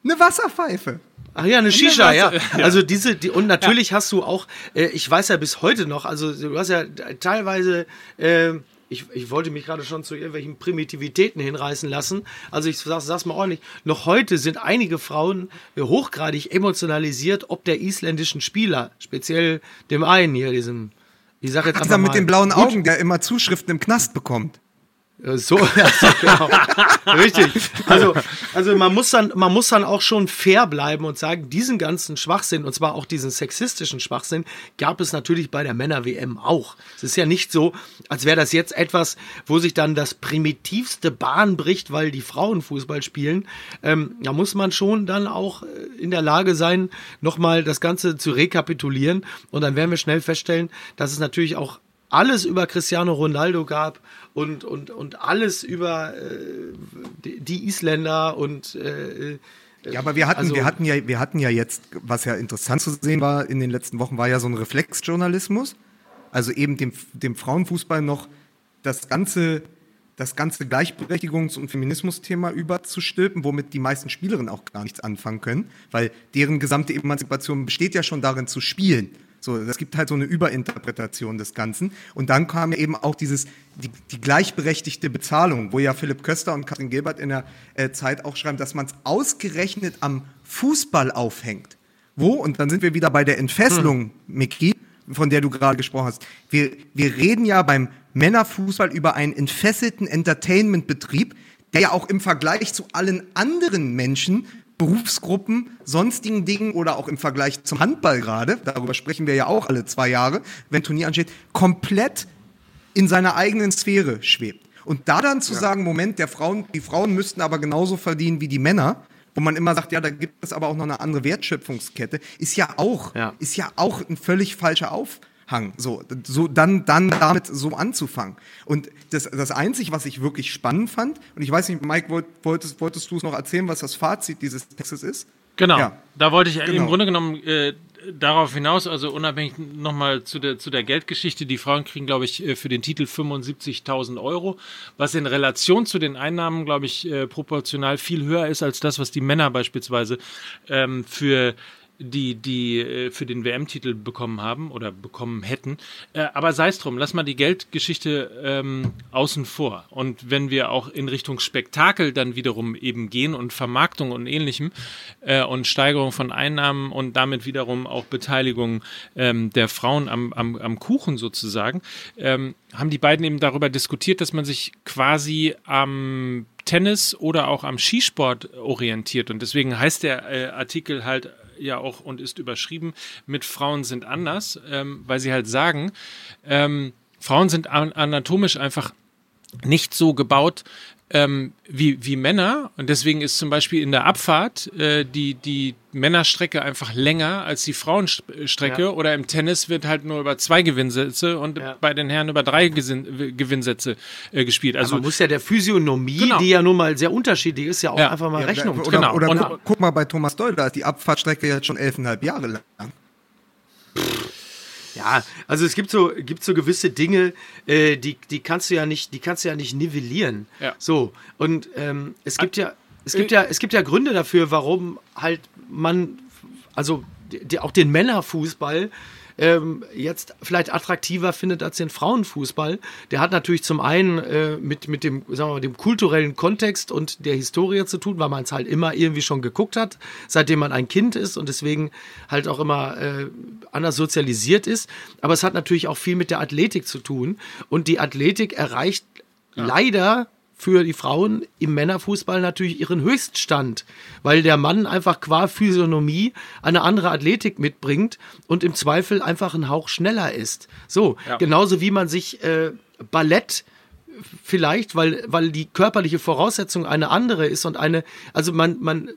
Eine Wasserpfeife. Ach ja, eine Shisha, ja. Also diese, die, und natürlich ja. hast du auch, äh, ich weiß ja bis heute noch, also du hast ja teilweise äh, ich, ich wollte mich gerade schon zu irgendwelchen Primitivitäten hinreißen lassen. Also ich sag, sag's mal ordentlich. Noch heute sind einige Frauen hochgradig emotionalisiert, ob der isländischen Spieler, speziell dem einen hier, diesem, ich sag jetzt Ach, mal, mit den blauen Augen, der immer Zuschriften im Knast bekommt. So, ja, so genau. Richtig. Also, also man muss dann, man muss dann auch schon fair bleiben und sagen, diesen ganzen Schwachsinn, und zwar auch diesen sexistischen Schwachsinn, gab es natürlich bei der Männer-WM auch. Es ist ja nicht so, als wäre das jetzt etwas, wo sich dann das primitivste Bahn bricht, weil die Frauen Fußball spielen. Ähm, da muss man schon dann auch äh, in der Lage sein, nochmal das Ganze zu rekapitulieren. Und dann werden wir schnell feststellen, dass es natürlich auch alles über Cristiano Ronaldo gab und, und, und alles über äh, die, Isländer und äh, ja, aber wir hatten, also, wir hatten ja, wir hatten ja jetzt, was ja interessant zu sehen war in den letzten Wochen, war ja so ein Reflexjournalismus. Also eben dem, dem Frauenfußball noch das ganze, das ganze Gleichberechtigungs- und Feminismusthema überzustülpen, womit die meisten Spielerinnen auch gar nichts anfangen können, weil deren gesamte Emanzipation besteht ja schon darin zu spielen. So, es gibt halt so eine Überinterpretation des Ganzen. Und dann kam eben auch dieses, die, die gleichberechtigte Bezahlung, wo ja Philipp Köster und Katrin Gilbert in der äh, Zeit auch schreiben, dass man es ausgerechnet am Fußball aufhängt. Wo? Und dann sind wir wieder bei der Entfesselung, hm. Miki, von der du gerade gesprochen hast. Wir, wir reden ja beim Männerfußball über einen entfesselten Entertainment-Betrieb, der ja auch im Vergleich zu allen anderen Menschen Berufsgruppen, sonstigen Dingen oder auch im Vergleich zum Handball gerade, darüber sprechen wir ja auch alle zwei Jahre, wenn Turnier ansteht, komplett in seiner eigenen Sphäre schwebt. Und da dann zu ja. sagen, Moment, der Frauen, die Frauen müssten aber genauso verdienen wie die Männer, wo man immer sagt, ja, da gibt es aber auch noch eine andere Wertschöpfungskette, ist ja auch, ja. ist ja auch ein völlig falscher Auf, Hang. So, so dann, dann damit so anzufangen. Und das, das Einzige, was ich wirklich spannend fand, und ich weiß nicht, Mike, wollt, wolltest, wolltest du es noch erzählen, was das Fazit dieses Textes ist? Genau, ja. da wollte ich genau. im Grunde genommen äh, darauf hinaus, also unabhängig nochmal zu der, zu der Geldgeschichte, die Frauen kriegen, glaube ich, äh, für den Titel 75.000 Euro, was in Relation zu den Einnahmen, glaube ich, äh, proportional viel höher ist als das, was die Männer beispielsweise ähm, für die, die äh, für den WM-Titel bekommen haben oder bekommen hätten. Äh, aber sei es drum, lass mal die Geldgeschichte ähm, außen vor. Und wenn wir auch in Richtung Spektakel dann wiederum eben gehen und Vermarktung und ähnlichem äh, und Steigerung von Einnahmen und damit wiederum auch Beteiligung ähm, der Frauen am, am, am Kuchen sozusagen, ähm, haben die beiden eben darüber diskutiert, dass man sich quasi am Tennis oder auch am Skisport orientiert. Und deswegen heißt der äh, Artikel halt ja auch und ist überschrieben mit Frauen sind anders, ähm, weil sie halt sagen, ähm, Frauen sind anatomisch einfach nicht so gebaut, ähm, wie, wie Männer. Und deswegen ist zum Beispiel in der Abfahrt äh, die, die Männerstrecke einfach länger als die Frauenstrecke. Ja. Oder im Tennis wird halt nur über zwei Gewinnsätze und Ja. bei den Herren über drei Gesin Gewinnsätze äh, gespielt. Also Also man muss ja der Physiognomie, Genau. die ja nun mal sehr unterschiedlich ist, ja auch Ja. einfach mal Ja, Rechnung oder, tragen. Genau. Oder Und- guck, guck mal bei Thomas Doll, da ist die Abfahrtstrecke jetzt schon elfeinhalb Jahre lang. Ja, also es gibt so, gibt so gewisse Dinge, äh, die, die kannst du ja nicht, die kannst du ja nicht nivellieren. Ja. So. Und ähm, es gibt ja, es gibt ja, es gibt ja Gründe dafür, warum halt man, also die, die, auch den Männerfußball ähm, jetzt vielleicht attraktiver findet als den Frauenfußball. Der hat natürlich zum einen äh, mit, mit dem, sagen wir mal, dem kulturellen Kontext und der Historie zu tun, weil man es halt immer irgendwie schon geguckt hat, seitdem man ein Kind ist und deswegen halt auch immer äh, anders sozialisiert ist. Aber es hat natürlich auch viel mit der Athletik zu tun. Und die Athletik erreicht leider für die Frauen im Männerfußball natürlich ihren Höchststand, weil der Mann einfach qua Physiognomie eine andere Athletik mitbringt und im Zweifel einfach einen Hauch schneller ist. So, Ja. genauso wie man sich äh, Ballett vielleicht, weil, weil die körperliche Voraussetzung eine andere ist und eine, also man, man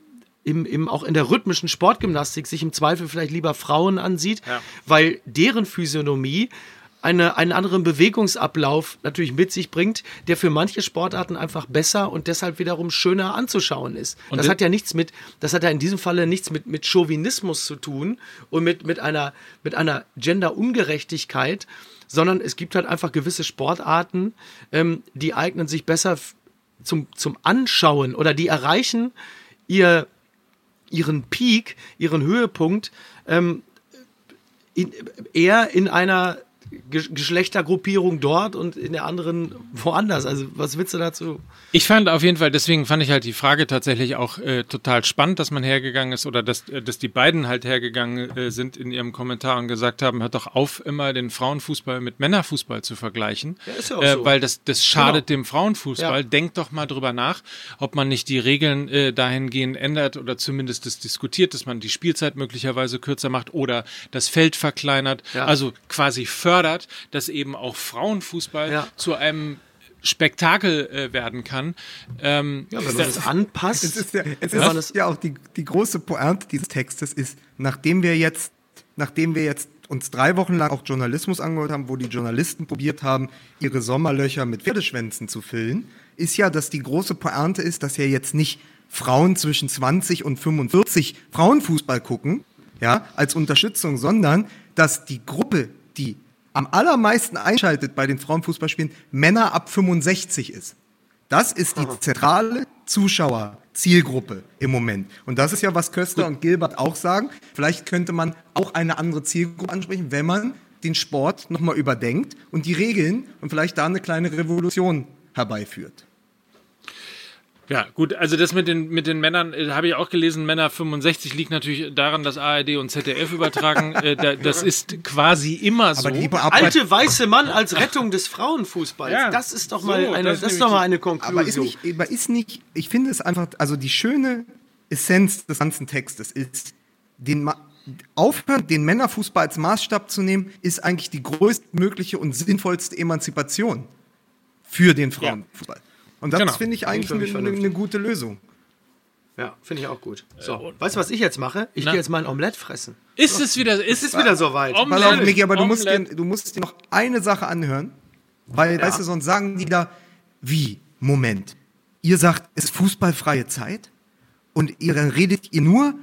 im, im, auch in der rhythmischen Sportgymnastik sich im Zweifel vielleicht lieber Frauen ansieht, Ja. weil deren Physiognomie eine, einen anderen Bewegungsablauf natürlich mit sich bringt, der für manche Sportarten einfach besser und deshalb wiederum schöner anzuschauen ist. Und das hat ja nichts mit, das hat ja in diesem Falle nichts mit, mit Chauvinismus zu tun und mit, mit einer, mit einer Gender-Ungerechtigkeit, sondern es gibt halt einfach gewisse Sportarten, ähm, die eignen sich besser zum, zum Anschauen oder die erreichen ihr, ihren Peak, ihren Höhepunkt ähm, in, eher in einer Geschlechtergruppierung dort und in der anderen woanders. Also was willst du dazu? Ich fand auf jeden Fall, deswegen fand ich halt die Frage tatsächlich auch äh, total spannend, dass man hergegangen ist oder dass, äh, dass die beiden halt hergegangen äh, sind in ihrem Kommentar und gesagt haben, hört doch auf, immer den Frauenfußball mit Männerfußball zu vergleichen. Ja, ist ja auch äh, so. Weil das, das schadet Genau. dem Frauenfußball. Ja. Denkt doch mal drüber nach, ob man nicht die Regeln äh, dahingehend ändert oder zumindest das diskutiert, dass man die Spielzeit möglicherweise kürzer macht oder das Feld verkleinert. Ja. Also quasi fördert, dass eben auch Frauenfußball Ja. zu einem Spektakel äh, werden kann. Ähm, Ja, wenn man das anpasst. Es ist ja, es ist das- ja auch die, die große Pointe dieses Textes ist, nachdem wir jetzt, nachdem wir jetzt uns drei Wochen lang auch Journalismus angehört haben, wo die Journalisten probiert haben, ihre Sommerlöcher mit Pferdeschwänzen zu füllen, ist ja, dass die große Pointe ist, dass ja jetzt nicht Frauen zwischen 20 und 45 Frauenfußball gucken, ja, als Unterstützung, sondern dass die Gruppe, die am allermeisten einschaltet bei den Frauenfußballspielen, Männer ab 65 ist. Das ist die zentrale Zuschauerzielgruppe im Moment. Und das ist ja, was Köster und Gilbert auch sagen. Vielleicht könnte man auch eine andere Zielgruppe ansprechen, wenn man den Sport nochmal überdenkt und die Regeln und vielleicht da eine kleine Revolution herbeiführt. Ja, gut, also das mit den, mit den Männern äh, habe ich auch gelesen. Männer 65 liegt natürlich daran, dass ARD und ZDF übertragen. äh, da, das ist quasi immer so. Aber die Arbeit, Alte weiße Mann als Rettung des Frauenfußballs. Ja, das ist doch so, mal eine, das das ist doch mal eine Konklusion. aber ist nicht, aber ist nicht, ich finde es einfach, also die schöne Essenz des ganzen Textes ist, den Ma aufhören, den Männerfußball als Maßstab zu nehmen, ist eigentlich die größtmögliche und sinnvollste Emanzipation für den Frauenfußball. Und das Genau. finde ich eigentlich für mich eine, eine, eine gute Lösung. Ja, finde ich auch gut. So, weißt du, was ich jetzt mache? Ich gehe jetzt mal ein Omelett fressen. ist es wieder, ist Es wieder soweit. Pass auf, Miki, aber du musst, dir, du musst dir noch eine Sache anhören, weil, weißt du, sonst sagen die da, wie, Moment, ihr sagt, es ist fußballfreie Zeit und ihr dann redet ihr nur,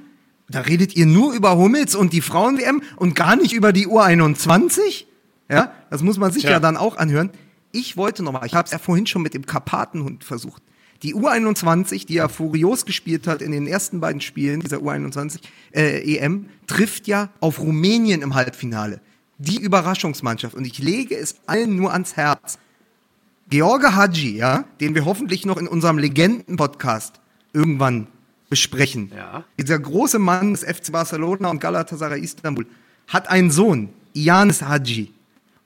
da redet ihr nur über Hummels und die Frauen-WM und gar nicht über die U21? Ja, das muss man sich ja, Ja. dann auch anhören. Ich wollte nochmal, ich habe es ja vorhin schon mit dem Karpatenhund versucht. Die U21, die ja furios gespielt hat in den ersten beiden Spielen dieser U21 äh, EM, trifft ja auf Rumänien im Halbfinale. Die Überraschungsmannschaft. Und ich lege es allen nur ans Herz. George Hadji, ja, den wir hoffentlich noch in unserem Legenden-Podcast irgendwann besprechen. Ja. Dieser große Mann des FC Barcelona und Galatasaray Istanbul hat einen Sohn, Ianis Hadji.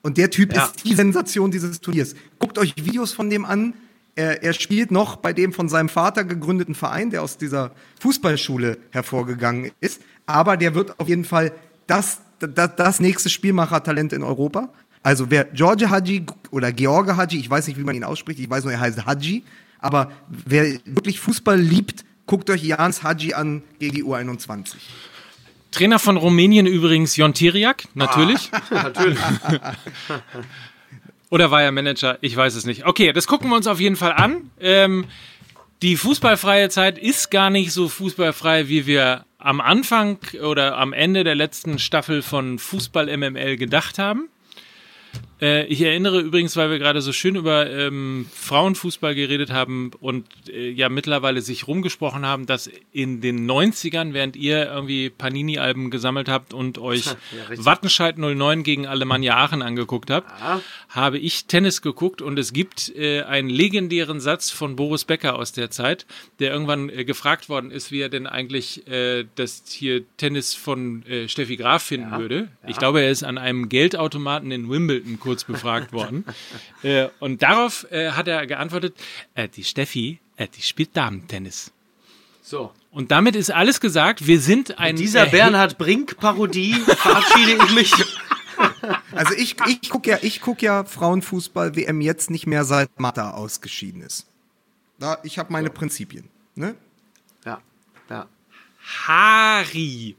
Und der Typ Ja. ist die Sensation dieses Turniers. Guckt euch Videos von dem an. Er, er spielt noch bei dem von seinem Vater gegründeten Verein, der aus dieser Fußballschule hervorgegangen ist. Aber der wird auf jeden Fall das, das, das nächste Spielmachertalent in Europa. Also wer George Hadji oder George Hadji, ich weiß nicht, wie man ihn ausspricht, ich weiß nur, er heißt Hadji, Aber wer wirklich Fußball liebt, guckt euch Jans Hadji an gegen die U21. Trainer von Rumänien übrigens Jon Tiriak, natürlich. Natürlich. Oder war er Manager? Ich weiß es nicht. Okay, das gucken wir uns auf jeden Fall an. Ähm, die fußballfreie Zeit ist gar nicht so fußballfrei, wie wir am Anfang oder am Ende der letzten Staffel von Fußball MML gedacht haben. Äh, ich erinnere übrigens, weil wir gerade so schön über ähm, Frauenfußball geredet haben und äh, ja mittlerweile sich rumgesprochen haben, dass in den 90ern, während ihr irgendwie Panini-Alben gesammelt habt und euch richtig. Wattenscheid 09 gegen Alemannia Aachen angeguckt habt, Ja. habe ich Tennis geguckt und es gibt äh, einen legendären Satz von Boris Becker aus der Zeit, der irgendwann äh, gefragt worden ist, wie er denn eigentlich äh, das hier Tennis von Steffi Graf finden Ja, würde. Ich glaube, er ist an einem Geldautomaten in Wimbledon kurz befragt worden. äh, und darauf äh, hat er geantwortet, äh, die Steffi, äh, die spielt Damentennis. So. Und damit ist alles gesagt. Wir sind ein Dieser erhe- Bernhard Brink-Parodie verabschiede ich mich. Also ich, ich gucke ja, ich guck ja Frauenfußball WM jetzt nicht mehr seit Mata ausgeschieden ist. Da, ich habe meine Prinzipien. Ne? Ja, ja. Hari.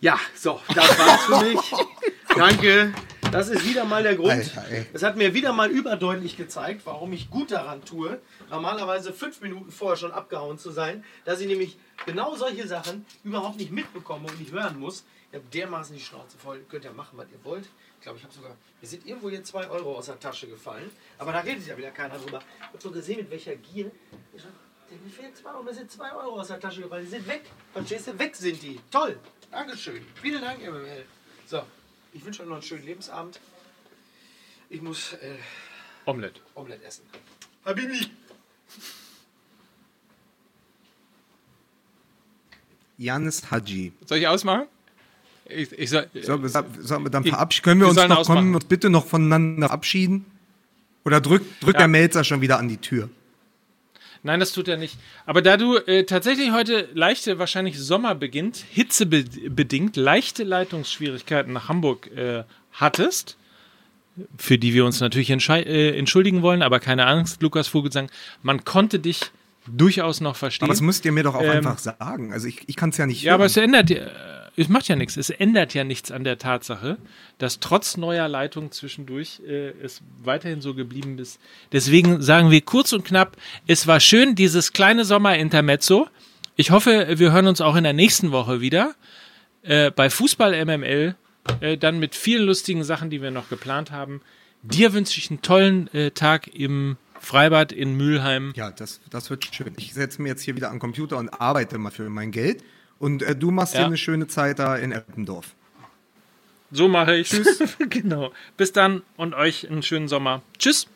Ja, so, das war's für mich. Danke. Das ist wieder mal der Grund. Es hat mir wieder mal überdeutlich gezeigt, warum ich gut daran tue, normalerweise fünf Minuten vorher schon abgehauen zu sein, dass ich nämlich genau solche Sachen überhaupt nicht mitbekomme und nicht hören muss. Ich habe dermaßen die Schnauze voll. Ihr könnt ja machen, was ihr wollt. Ich glaube, ich habe sogar. Mir sind irgendwo hier zwei Euro aus der Tasche gefallen. Aber da redet ja wieder keiner drüber. Ich habe so gesehen, mit welcher Gier. Ich sag, mir fehlen zwei Euro, mir sind zwei Euro aus der Tasche gefallen. Die sind weg. Verstehst du? Weg sind die. Toll. Dankeschön. Vielen Dank, MML. So, ich wünsche euch noch einen schönen Lebensabend. Ich muss äh, Omelette. Omelette essen. Habibi. Janis Hadji. Soll ich ausmachen? Ich, ich soll, Sollen wir, sollen wir dann verabschieden? Können wir wir uns noch ausmachen. uns bitte noch voneinander verabschieden? Oder drückt drück Ja. der Melzer schon wieder an die Tür? Nein, das tut er nicht. Aber da du äh, tatsächlich heute leichte, wahrscheinlich Sommer beginnt, hitzebedingt leichte Leitungsschwierigkeiten nach Hamburg äh, hattest, für die wir uns natürlich äh, entschuldigen wollen, aber keine Angst, Lukas Vogelsang, man konnte dich durchaus noch verstehen. Aber das müsst ihr mir doch auch Ähm, einfach sagen. Also ich, ich kann es ja nicht Ja, aber hören. es ändert ja, es macht ja nichts. Es ändert ja nichts an der Tatsache, dass trotz neuer Leitung zwischendurch äh, es weiterhin so geblieben ist. Deswegen sagen wir kurz und knapp, es war schön, dieses kleine Sommerintermezzo. Ich hoffe, wir hören uns auch in der nächsten Woche wieder äh, bei Fußball MML, äh, dann mit vielen lustigen Sachen, die wir noch geplant haben. Dir wünsche ich einen tollen äh, Tag im Freibad in Mülheim. Ja, das, das wird schön. Ich setze mir jetzt hier wieder den Computer und arbeite mal für mein Geld. Und äh, du machst Ja. dir eine schöne Zeit da in Eppendorf. So mache ich. Tschüss. genau. Bis dann und euch einen schönen Sommer. Tschüss.